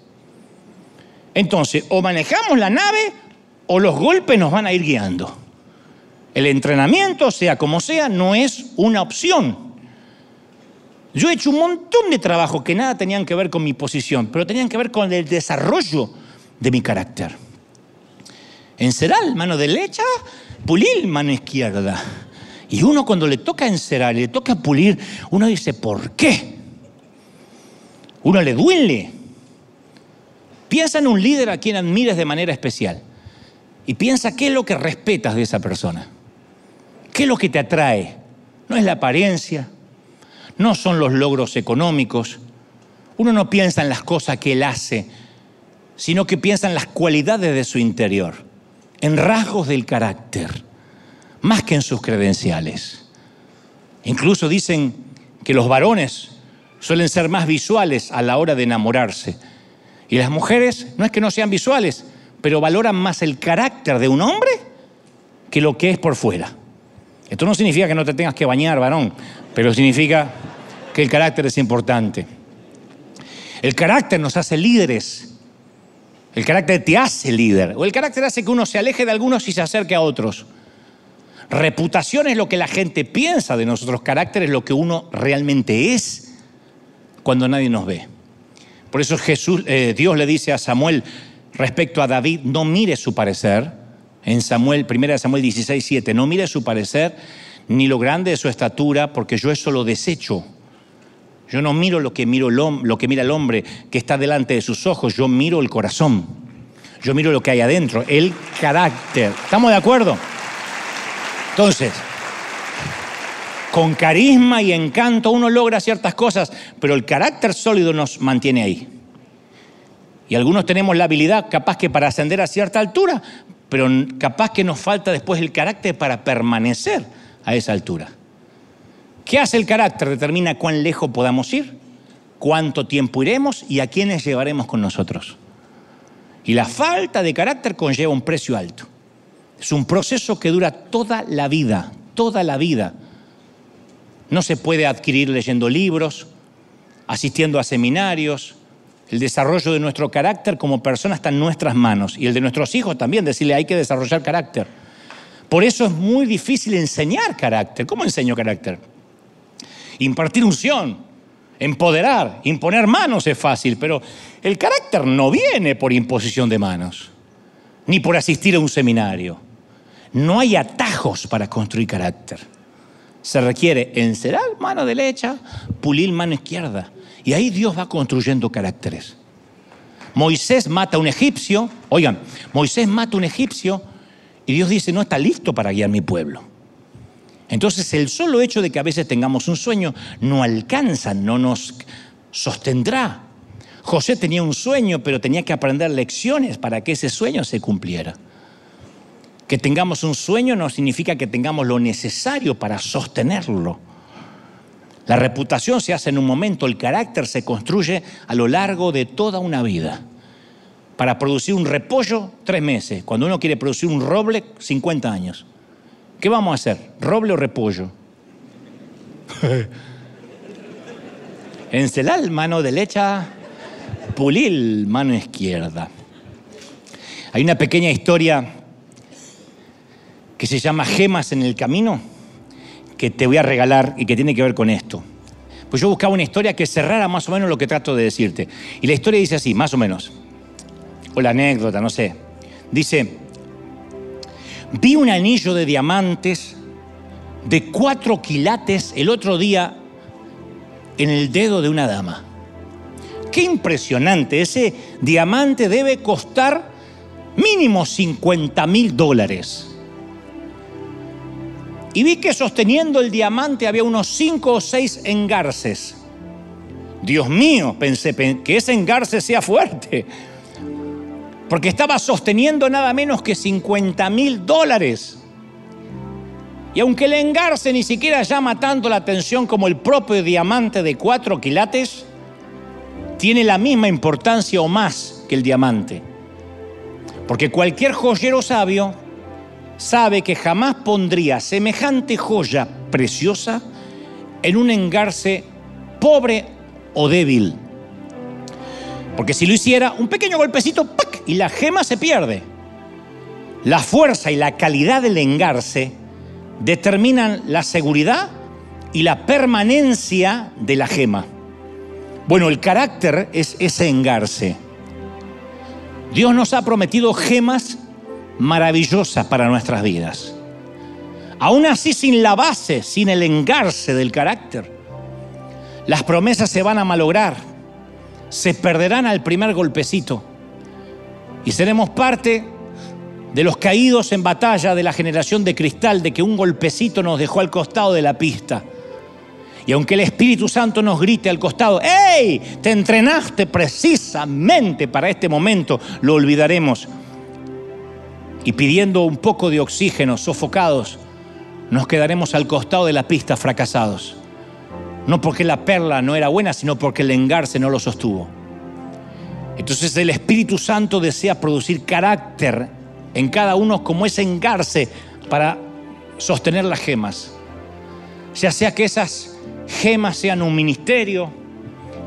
Entonces, o manejamos la nave o los golpes nos van a ir guiando. El entrenamiento, sea como sea, no es una opción. Yo he hecho un montón de trabajo que nada tenían que ver con mi posición, pero tenían que ver con el desarrollo de mi carácter. Encerar, mano derecha, pulir, mano izquierda. Y uno cuando le toca encerar, le toca pulir, uno dice, ¿por qué? Uno le duele. Piensa en un líder a quien admires de manera especial. Y piensa qué es lo que respetas de esa persona. ¿Qué es lo que te atrae? No es la apariencia, no son los logros económicos. uno no piensa en las cosas que él hace, sino que piensa en las cualidades de su interior, en rasgos del carácter, más que en sus credenciales. Incluso dicen que los varones suelen ser más visuales a la hora de enamorarse. Y las mujeres no es que no sean visuales, pero valoran más el carácter de un hombre que lo que es por fuera. Esto no significa que no te tengas que bañar, varón, pero significa que el carácter es importante. El carácter nos hace líderes. El carácter te hace líder. O el carácter hace que uno se aleje de algunos y se acerque a otros. Reputación es lo que la gente piensa de nosotros. Carácter es lo que uno realmente es cuando nadie nos ve. Por eso Jesús, eh, Dios le dice a Samuel respecto a David, no mire su parecer. En Samuel, 1 Samuel 16, 7, no mire su parecer ni lo grande de su estatura, porque yo eso lo desecho. Yo no miro lo que, miro lo que mira el hombre que está delante de sus ojos, yo miro el corazón. Yo miro lo que hay adentro, el carácter. ¿Estamos de acuerdo? Entonces, con carisma y encanto uno logra ciertas cosas, pero el carácter sólido nos mantiene ahí. Y algunos tenemos la habilidad capaz que para ascender a cierta altura, pero capaz que nos falta después el carácter para permanecer a esa altura. ¿Qué hace el carácter? Determina cuán lejos podamos ir, cuánto tiempo iremos y a quiénes llevaremos con nosotros. Y la falta de carácter conlleva un precio alto. Es un proceso que dura toda la vida, toda la vida. No se puede adquirir leyendo libros, asistiendo a seminarios. El desarrollo de nuestro carácter como persona está en nuestras manos y el de nuestros hijos también, decirle hay que desarrollar carácter. Por eso es muy difícil enseñar carácter. ¿Cómo enseño carácter? Impartir unción, empoderar, imponer manos es fácil, pero el carácter no viene por imposición de manos, ni por asistir a un seminario. No hay atajos para construir carácter. Se requiere encerar mano derecha, pulir mano izquierda. Y ahí Dios va construyendo caracteres. Moisés mata a un egipcio, oigan, Moisés mata a un egipcio y Dios dice, no está listo para guiar mi pueblo. Entonces el solo hecho de que a veces tengamos un sueño no alcanza, no nos sostendrá. José tenía un sueño, pero tenía que aprender lecciones para que ese sueño se cumpliera. Que tengamos un sueño no significa que tengamos lo necesario para sostenerlo. La reputación se hace en un momento, el carácter se construye a lo largo de toda una vida. Para producir un repollo, tres meses. Cuando uno quiere producir un roble, 50 años. ¿Qué vamos a hacer? ¿Roble o repollo? Encelar mano derecha, pulir mano izquierda. Hay una pequeña historia que se llama Gemas en el Camino, que te voy a regalar y que tiene que ver con esto. Pues yo buscaba una historia que cerrara más o menos lo que trato de decirte. Y la historia dice así, más o menos. O la anécdota, no sé. Dice, Vi un anillo de diamantes de cuatro quilates el otro día en el dedo de una dama. Qué impresionante, ese diamante debe costar mínimo 50 mil dólares. Y vi que sosteniendo el diamante había unos cinco o seis engarces. Dios mío, pensé, que ese engarce sea fuerte porque estaba sosteniendo nada menos que 50 mil dólares. Y aunque el engarce ni siquiera llama tanto la atención como el propio diamante de cuatro quilates, tiene la misma importancia o más que el diamante. Porque cualquier joyero sabio sabe que jamás pondría semejante joya preciosa en un engarce pobre o débil. Porque si lo hiciera, un pequeño golpecito ¡pac! y la gema se pierde. La fuerza y la calidad del engarce determinan la seguridad y la permanencia de la gema. Bueno, el carácter es ese engarce. Dios nos ha prometido gemas maravillosas para nuestras vidas. Aún así, sin la base, sin el engarce del carácter, las promesas se van a malograr se perderán al primer golpecito y seremos parte de los caídos en batalla de la generación de cristal, de que un golpecito nos dejó al costado de la pista. Y aunque el Espíritu Santo nos grite al costado, rey, te entrenaste precisamente para este momento, lo olvidaremos. Y pidiendo un poco de oxígeno, sofocados, nos quedaremos al costado de la pista fracasados. No porque la perla no era buena, sino porque el engarce no lo sostuvo. Entonces el Espíritu Santo desea producir carácter en cada uno como ese engarce para sostener las gemas. Ya sea que esas gemas sean un ministerio,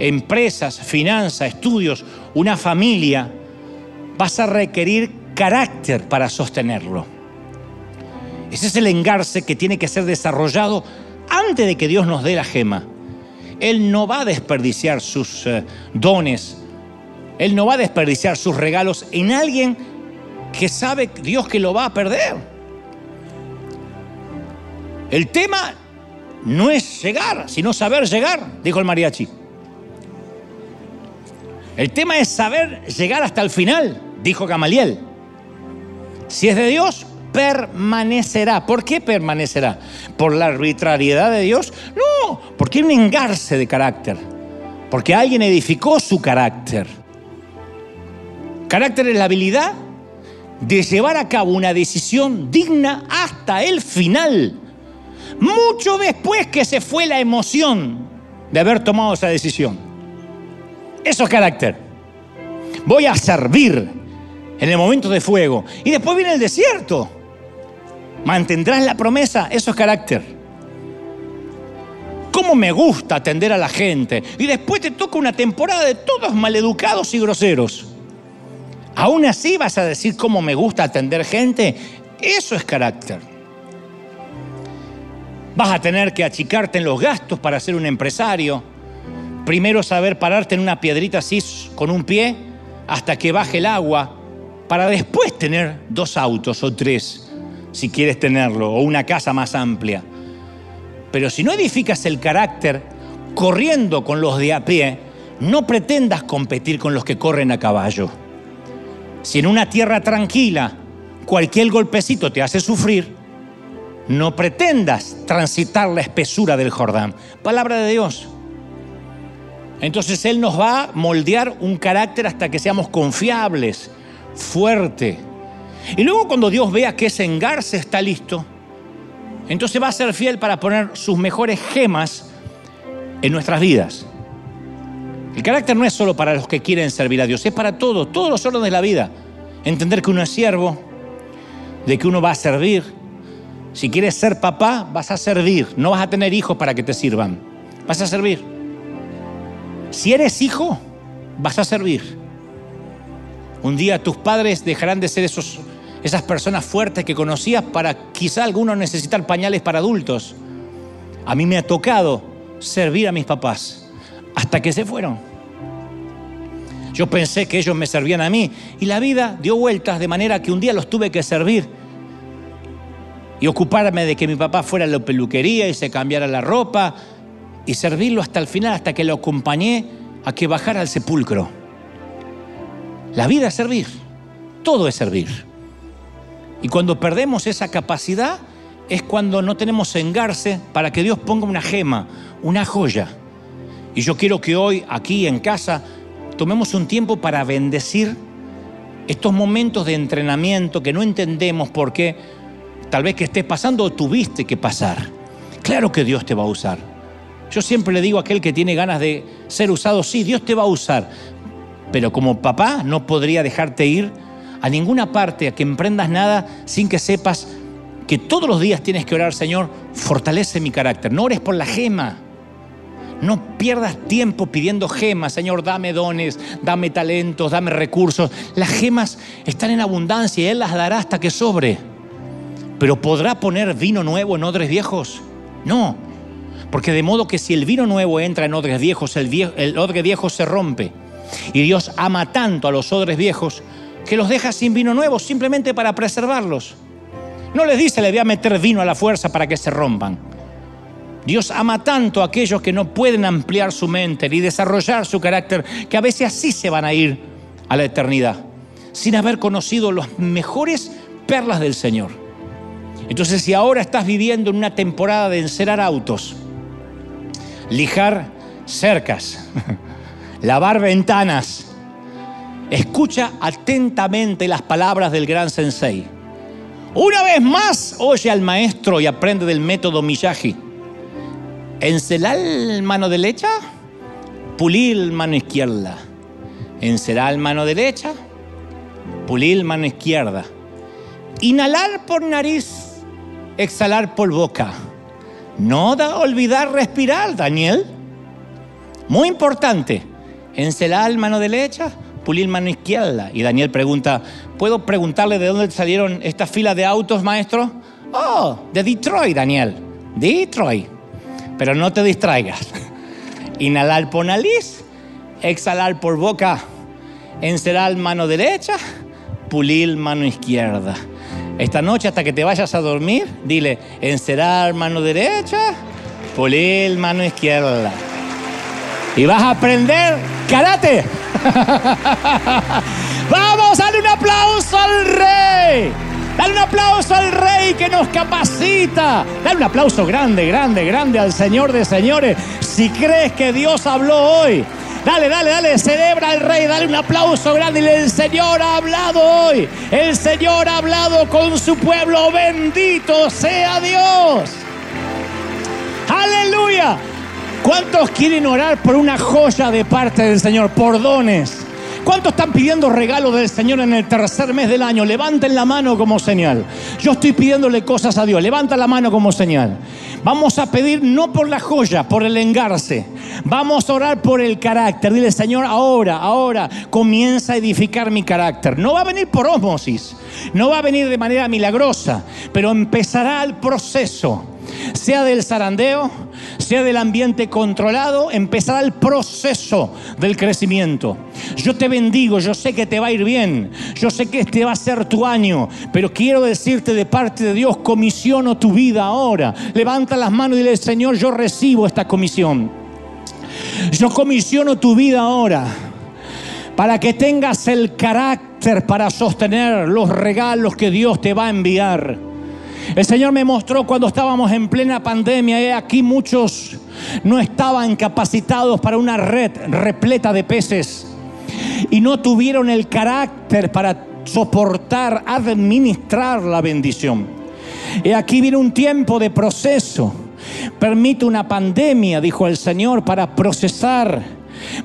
empresas, finanzas, estudios, una familia, vas a requerir carácter para sostenerlo. Ese es el engarce que tiene que ser desarrollado antes de que Dios nos dé la gema. Él no va a desperdiciar sus eh, dones, Él no va a desperdiciar sus regalos en alguien que sabe Dios que lo va a perder. El tema no es llegar, sino saber llegar, dijo el mariachi. El tema es saber llegar hasta el final, dijo Gamaliel. Si es de Dios, permanecerá. ¿Por qué permanecerá? ¿Por la arbitrariedad de Dios? No, porque hay un engarce de carácter. Porque alguien edificó su carácter. Carácter es la habilidad de llevar a cabo una decisión digna hasta el final. Mucho después que se fue la emoción de haber tomado esa decisión. Eso es carácter. Voy a servir en el momento de fuego. Y después viene el desierto. ¿Mantendrás la promesa? Eso es carácter. ¿Cómo me gusta atender a la gente? Y después te toca una temporada de todos maleducados y groseros. ¿Aún así vas a decir cómo me gusta atender gente? Eso es carácter. Vas a tener que achicarte en los gastos para ser un empresario. Primero saber pararte en una piedrita así con un pie hasta que baje el agua para después tener dos autos o tres si quieres tenerlo, o una casa más amplia. Pero si no edificas el carácter corriendo con los de a pie, no pretendas competir con los que corren a caballo. Si en una tierra tranquila cualquier golpecito te hace sufrir, no pretendas transitar la espesura del Jordán. Palabra de Dios. Entonces Él nos va a moldear un carácter hasta que seamos confiables, fuerte, y luego cuando Dios vea que ese engarce está listo, entonces va a ser fiel para poner sus mejores gemas en nuestras vidas. El carácter no es solo para los que quieren servir a Dios, es para todos, todos los órdenes de la vida. Entender que uno es siervo, de que uno va a servir. Si quieres ser papá, vas a servir, no vas a tener hijos para que te sirvan, vas a servir. Si eres hijo, vas a servir. Un día tus padres dejarán de ser esos esas personas fuertes que conocías para quizá algunos necesitar pañales para adultos. A mí me ha tocado servir a mis papás hasta que se fueron. Yo pensé que ellos me servían a mí y la vida dio vueltas de manera que un día los tuve que servir y ocuparme de que mi papá fuera a la peluquería y se cambiara la ropa y servirlo hasta el final, hasta que lo acompañé a que bajara al sepulcro. La vida es servir, todo es servir. Y cuando perdemos esa capacidad es cuando no tenemos engarce para que Dios ponga una gema, una joya. Y yo quiero que hoy, aquí en casa, tomemos un tiempo para bendecir estos momentos de entrenamiento que no entendemos por qué tal vez que estés pasando o tuviste que pasar. Claro que Dios te va a usar. Yo siempre le digo a aquel que tiene ganas de ser usado, sí, Dios te va a usar, pero como papá no podría dejarte ir a ninguna parte, a que emprendas nada sin que sepas que todos los días tienes que orar, Señor, fortalece mi carácter. No ores por la gema. No pierdas tiempo pidiendo gemas, Señor, dame dones, dame talentos, dame recursos. Las gemas están en abundancia y Él las dará hasta que sobre. Pero ¿podrá poner vino nuevo en odres viejos? No, porque de modo que si el vino nuevo entra en odres viejos, el, el odre viejo se rompe. Y Dios ama tanto a los odres viejos que los deja sin vino nuevo simplemente para preservarlos. No les dice, le voy a meter vino a la fuerza para que se rompan. Dios ama tanto a aquellos que no pueden ampliar su mente ni desarrollar su carácter, que a veces así se van a ir a la eternidad, sin haber conocido las mejores perlas del Señor. Entonces, si ahora estás viviendo en una temporada de encerar autos, lijar cercas, lavar ventanas. Escucha atentamente las palabras del gran sensei. Una vez más, oye al maestro y aprende del método Miyagi. Encelar mano derecha, pulir mano izquierda. Encerar mano derecha, pulir mano izquierda. Inhalar por nariz, exhalar por boca. No da olvidar respirar, Daniel. Muy importante. Encelar mano derecha, pulir mano izquierda. Y Daniel pregunta, ¿puedo preguntarle de dónde salieron estas filas de autos, maestro? Oh, de Detroit, Daniel. Detroit. Pero no te distraigas. Inhalar por nariz, exhalar por boca, encerar mano derecha, pulir mano izquierda. Esta noche hasta que te vayas a dormir, dile, encerar mano derecha, pulir mano izquierda. Y vas a aprender karate. Vamos, dale un aplauso al rey. Dale un aplauso al rey que nos capacita. Dale un aplauso grande, grande, grande al Señor de señores. Si crees que Dios habló hoy, Dale, dale, dale, celebra al rey, dale un aplauso grande. El Señor ha hablado hoy. El Señor ha hablado con su pueblo. Bendito sea Dios. Aleluya. ¿Cuántos quieren orar por una joya de parte del Señor? Por dones. ¿Cuántos están pidiendo regalos del Señor en el tercer mes del año? Levanten la mano como señal. Yo estoy pidiéndole cosas a Dios. Levanta la mano como señal. Vamos a pedir no por la joya, por el engarce. Vamos a orar por el carácter. Dile, Señor, ahora, ahora comienza a edificar mi carácter. No va a venir por ósmosis, no va a venir de manera milagrosa, pero empezará el proceso sea del zarandeo, sea del ambiente controlado, empezará el proceso del crecimiento. Yo te bendigo, yo sé que te va a ir bien, yo sé que este va a ser tu año, pero quiero decirte de parte de Dios, comisiono tu vida ahora. Levanta las manos y dile, Señor, yo recibo esta comisión. Yo comisiono tu vida ahora para que tengas el carácter para sostener los regalos que Dios te va a enviar. El Señor me mostró cuando estábamos en plena pandemia, y aquí muchos no estaban capacitados para una red repleta de peces y no tuvieron el carácter para soportar, administrar la bendición. Y aquí viene un tiempo de proceso. Permite una pandemia, dijo el Señor, para procesar,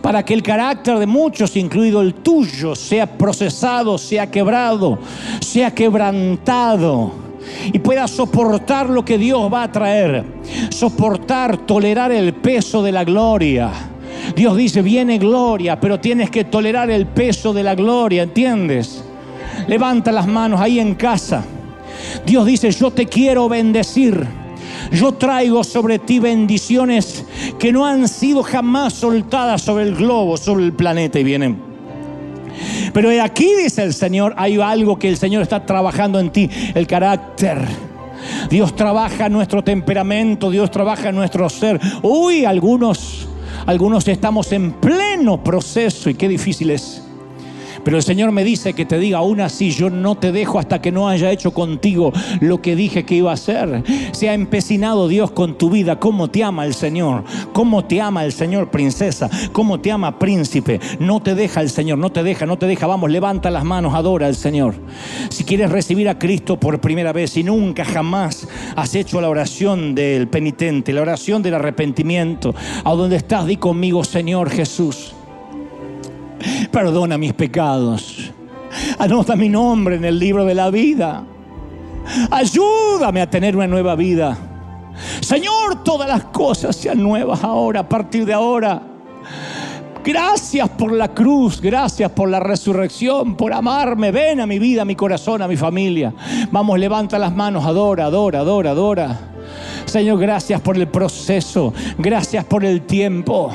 para que el carácter de muchos, incluido el tuyo, sea procesado, sea quebrado, sea quebrantado y pueda soportar lo que Dios va a traer. Soportar, tolerar el peso de la gloria. Dios dice, viene gloria, pero tienes que tolerar el peso de la gloria, ¿entiendes? Levanta las manos ahí en casa. Dios dice, yo te quiero bendecir. Yo traigo sobre ti bendiciones que no han sido jamás soltadas sobre el globo, sobre el planeta y vienen pero aquí dice el Señor, hay algo que el Señor está trabajando en ti, el carácter. Dios trabaja nuestro temperamento, Dios trabaja nuestro ser. Uy, algunos, algunos estamos en pleno proceso y qué difícil es. Pero el Señor me dice que te diga aún así, yo no te dejo hasta que no haya hecho contigo lo que dije que iba a hacer. Se ha empecinado Dios con tu vida. ¿Cómo te ama el Señor? ¿Cómo te ama el Señor, princesa? ¿Cómo te ama, príncipe? No te deja el Señor, no te deja, no te deja. Vamos, levanta las manos, adora al Señor. Si quieres recibir a Cristo por primera vez y nunca jamás has hecho la oración del penitente, la oración del arrepentimiento, a donde estás, di conmigo, Señor Jesús. Perdona mis pecados. Anota mi nombre en el libro de la vida. Ayúdame a tener una nueva vida. Señor, todas las cosas sean nuevas ahora, a partir de ahora. Gracias por la cruz, gracias por la resurrección, por amarme. Ven a mi vida, a mi corazón, a mi familia. Vamos, levanta las manos, adora, adora, adora, adora. Señor, gracias por el proceso, gracias por el tiempo.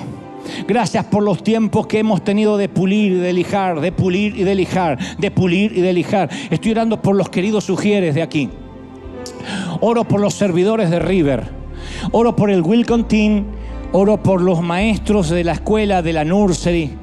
Gracias por los tiempos que hemos tenido de pulir y de lijar, de pulir y de lijar, de pulir y de lijar. Estoy orando por los queridos sugieres de aquí. Oro por los servidores de River. Oro por el Wilcon. Oro por los maestros de la escuela, de la nursery.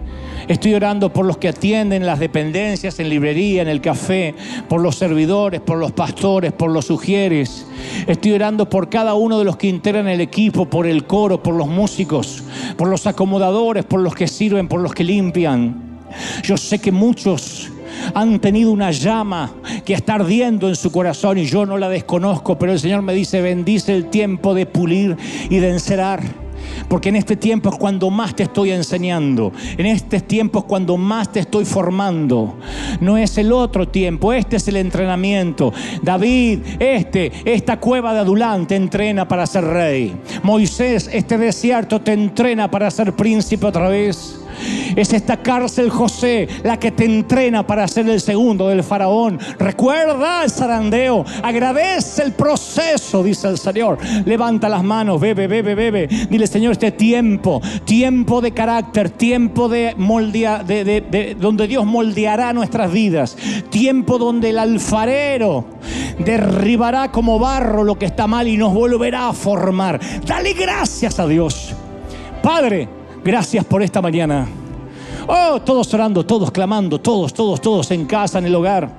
Estoy orando por los que atienden las dependencias en librería, en el café, por los servidores, por los pastores, por los sugieres. Estoy orando por cada uno de los que integran el equipo, por el coro, por los músicos, por los acomodadores, por los que sirven, por los que limpian. Yo sé que muchos han tenido una llama que está ardiendo en su corazón y yo no la desconozco, pero el Señor me dice, bendice el tiempo de pulir y de encerar. Porque en este tiempo es cuando más te estoy enseñando. En este tiempo es cuando más te estoy formando. No es el otro tiempo, este es el entrenamiento. David, este, esta cueva de Adulán te entrena para ser rey. Moisés, este desierto te entrena para ser príncipe otra vez. Es esta cárcel, José, la que te entrena para ser el segundo del faraón. Recuerda el zarandeo, agradece el proceso, dice el Señor. Levanta las manos, bebe, bebe, bebe. Dile, Señor, este tiempo, tiempo de carácter, tiempo de moldea, de, donde Dios moldeará nuestras vidas, tiempo donde el alfarero derribará como barro lo que está mal y nos volverá a formar. Dale gracias a Dios. Padre, Gracias por esta mañana. Oh, todos orando, todos clamando, todos, todos, todos en casa, en el hogar.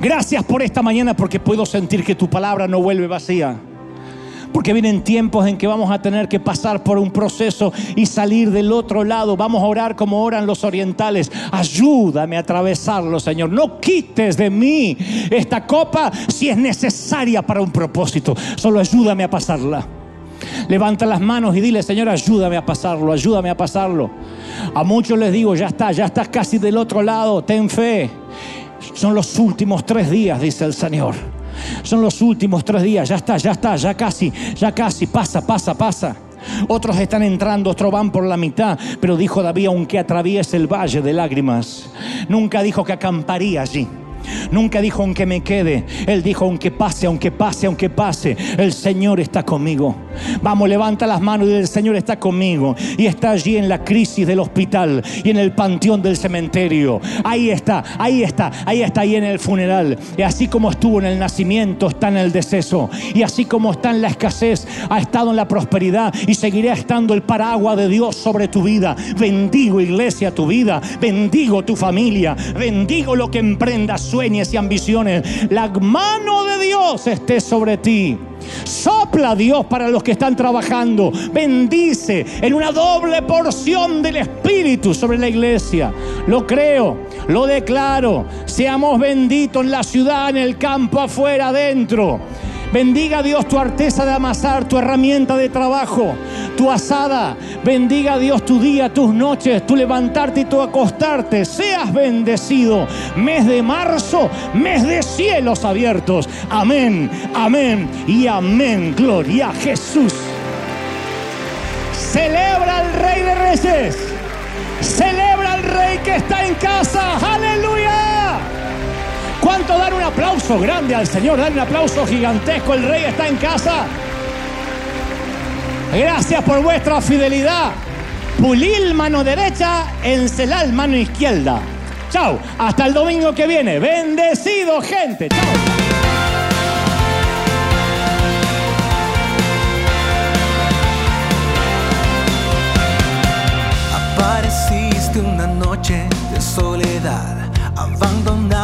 Gracias por esta mañana porque puedo sentir que tu palabra no vuelve vacía. Porque vienen tiempos en que vamos a tener que pasar por un proceso y salir del otro lado. Vamos a orar como oran los orientales. Ayúdame a atravesarlo, Señor. No quites de mí esta copa si es necesaria para un propósito. Solo ayúdame a pasarla. Levanta las manos y dile, Señor, ayúdame a pasarlo, ayúdame a pasarlo. A muchos les digo, ya está, ya estás casi del otro lado, ten fe. Son los últimos tres días, dice el Señor. Son los últimos tres días, ya está, ya está, ya casi, ya casi, pasa, pasa, pasa. Otros están entrando, otros van por la mitad, pero dijo David, aunque atraviese el valle de lágrimas, nunca dijo que acamparía allí. Nunca dijo aunque me quede. Él dijo aunque pase, aunque pase, aunque pase. El Señor está conmigo. Vamos, levanta las manos y el Señor está conmigo. Y está allí en la crisis del hospital y en el panteón del cementerio. Ahí está, ahí está, ahí está, ahí en el funeral. Y así como estuvo en el nacimiento, está en el deceso. Y así como está en la escasez, ha estado en la prosperidad y seguirá estando el paraguas de Dios sobre tu vida. Bendigo iglesia tu vida. Bendigo tu familia. Bendigo lo que emprendas sueños y ambiciones. La mano de Dios esté sobre ti. Sopla Dios para los que están trabajando. Bendice en una doble porción del Espíritu sobre la iglesia. Lo creo, lo declaro. Seamos benditos en la ciudad, en el campo, afuera, adentro. Bendiga Dios tu arteza de amasar, tu herramienta de trabajo, tu asada. Bendiga Dios tu día, tus noches, tu levantarte y tu acostarte. Seas bendecido. Mes de marzo, mes de cielos abiertos. Amén, amén y amén. Gloria a Jesús. Celebra al Rey de Reyes. Celebra al Rey que está en casa. Aleluya. ¿Cuánto dar un aplauso grande al Señor? Dar un aplauso gigantesco. El rey está en casa. Gracias por vuestra fidelidad. Pulil mano derecha, encelal mano izquierda. Chao. Hasta el domingo que viene. Bendecido, gente. Chao. Apareciste una noche de soledad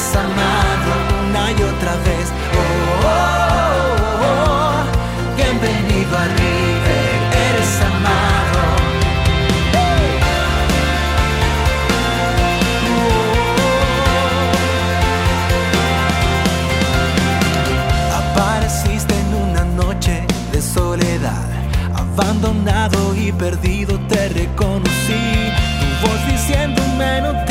eres amado una y otra vez. Oh, oh, oh, bienvenido a River, eres amado. Apareciste en una noche de soledad, abandonado y perdido te reconocí. Tu voz diciéndome no temas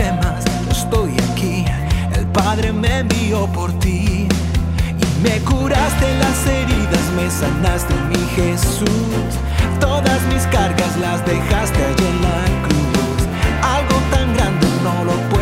por ti. Y me curaste las heridas, me sanaste, mi Jesús. Todas mis cargas las dejaste allí en la cruz. Algo tan grande no lo puedo.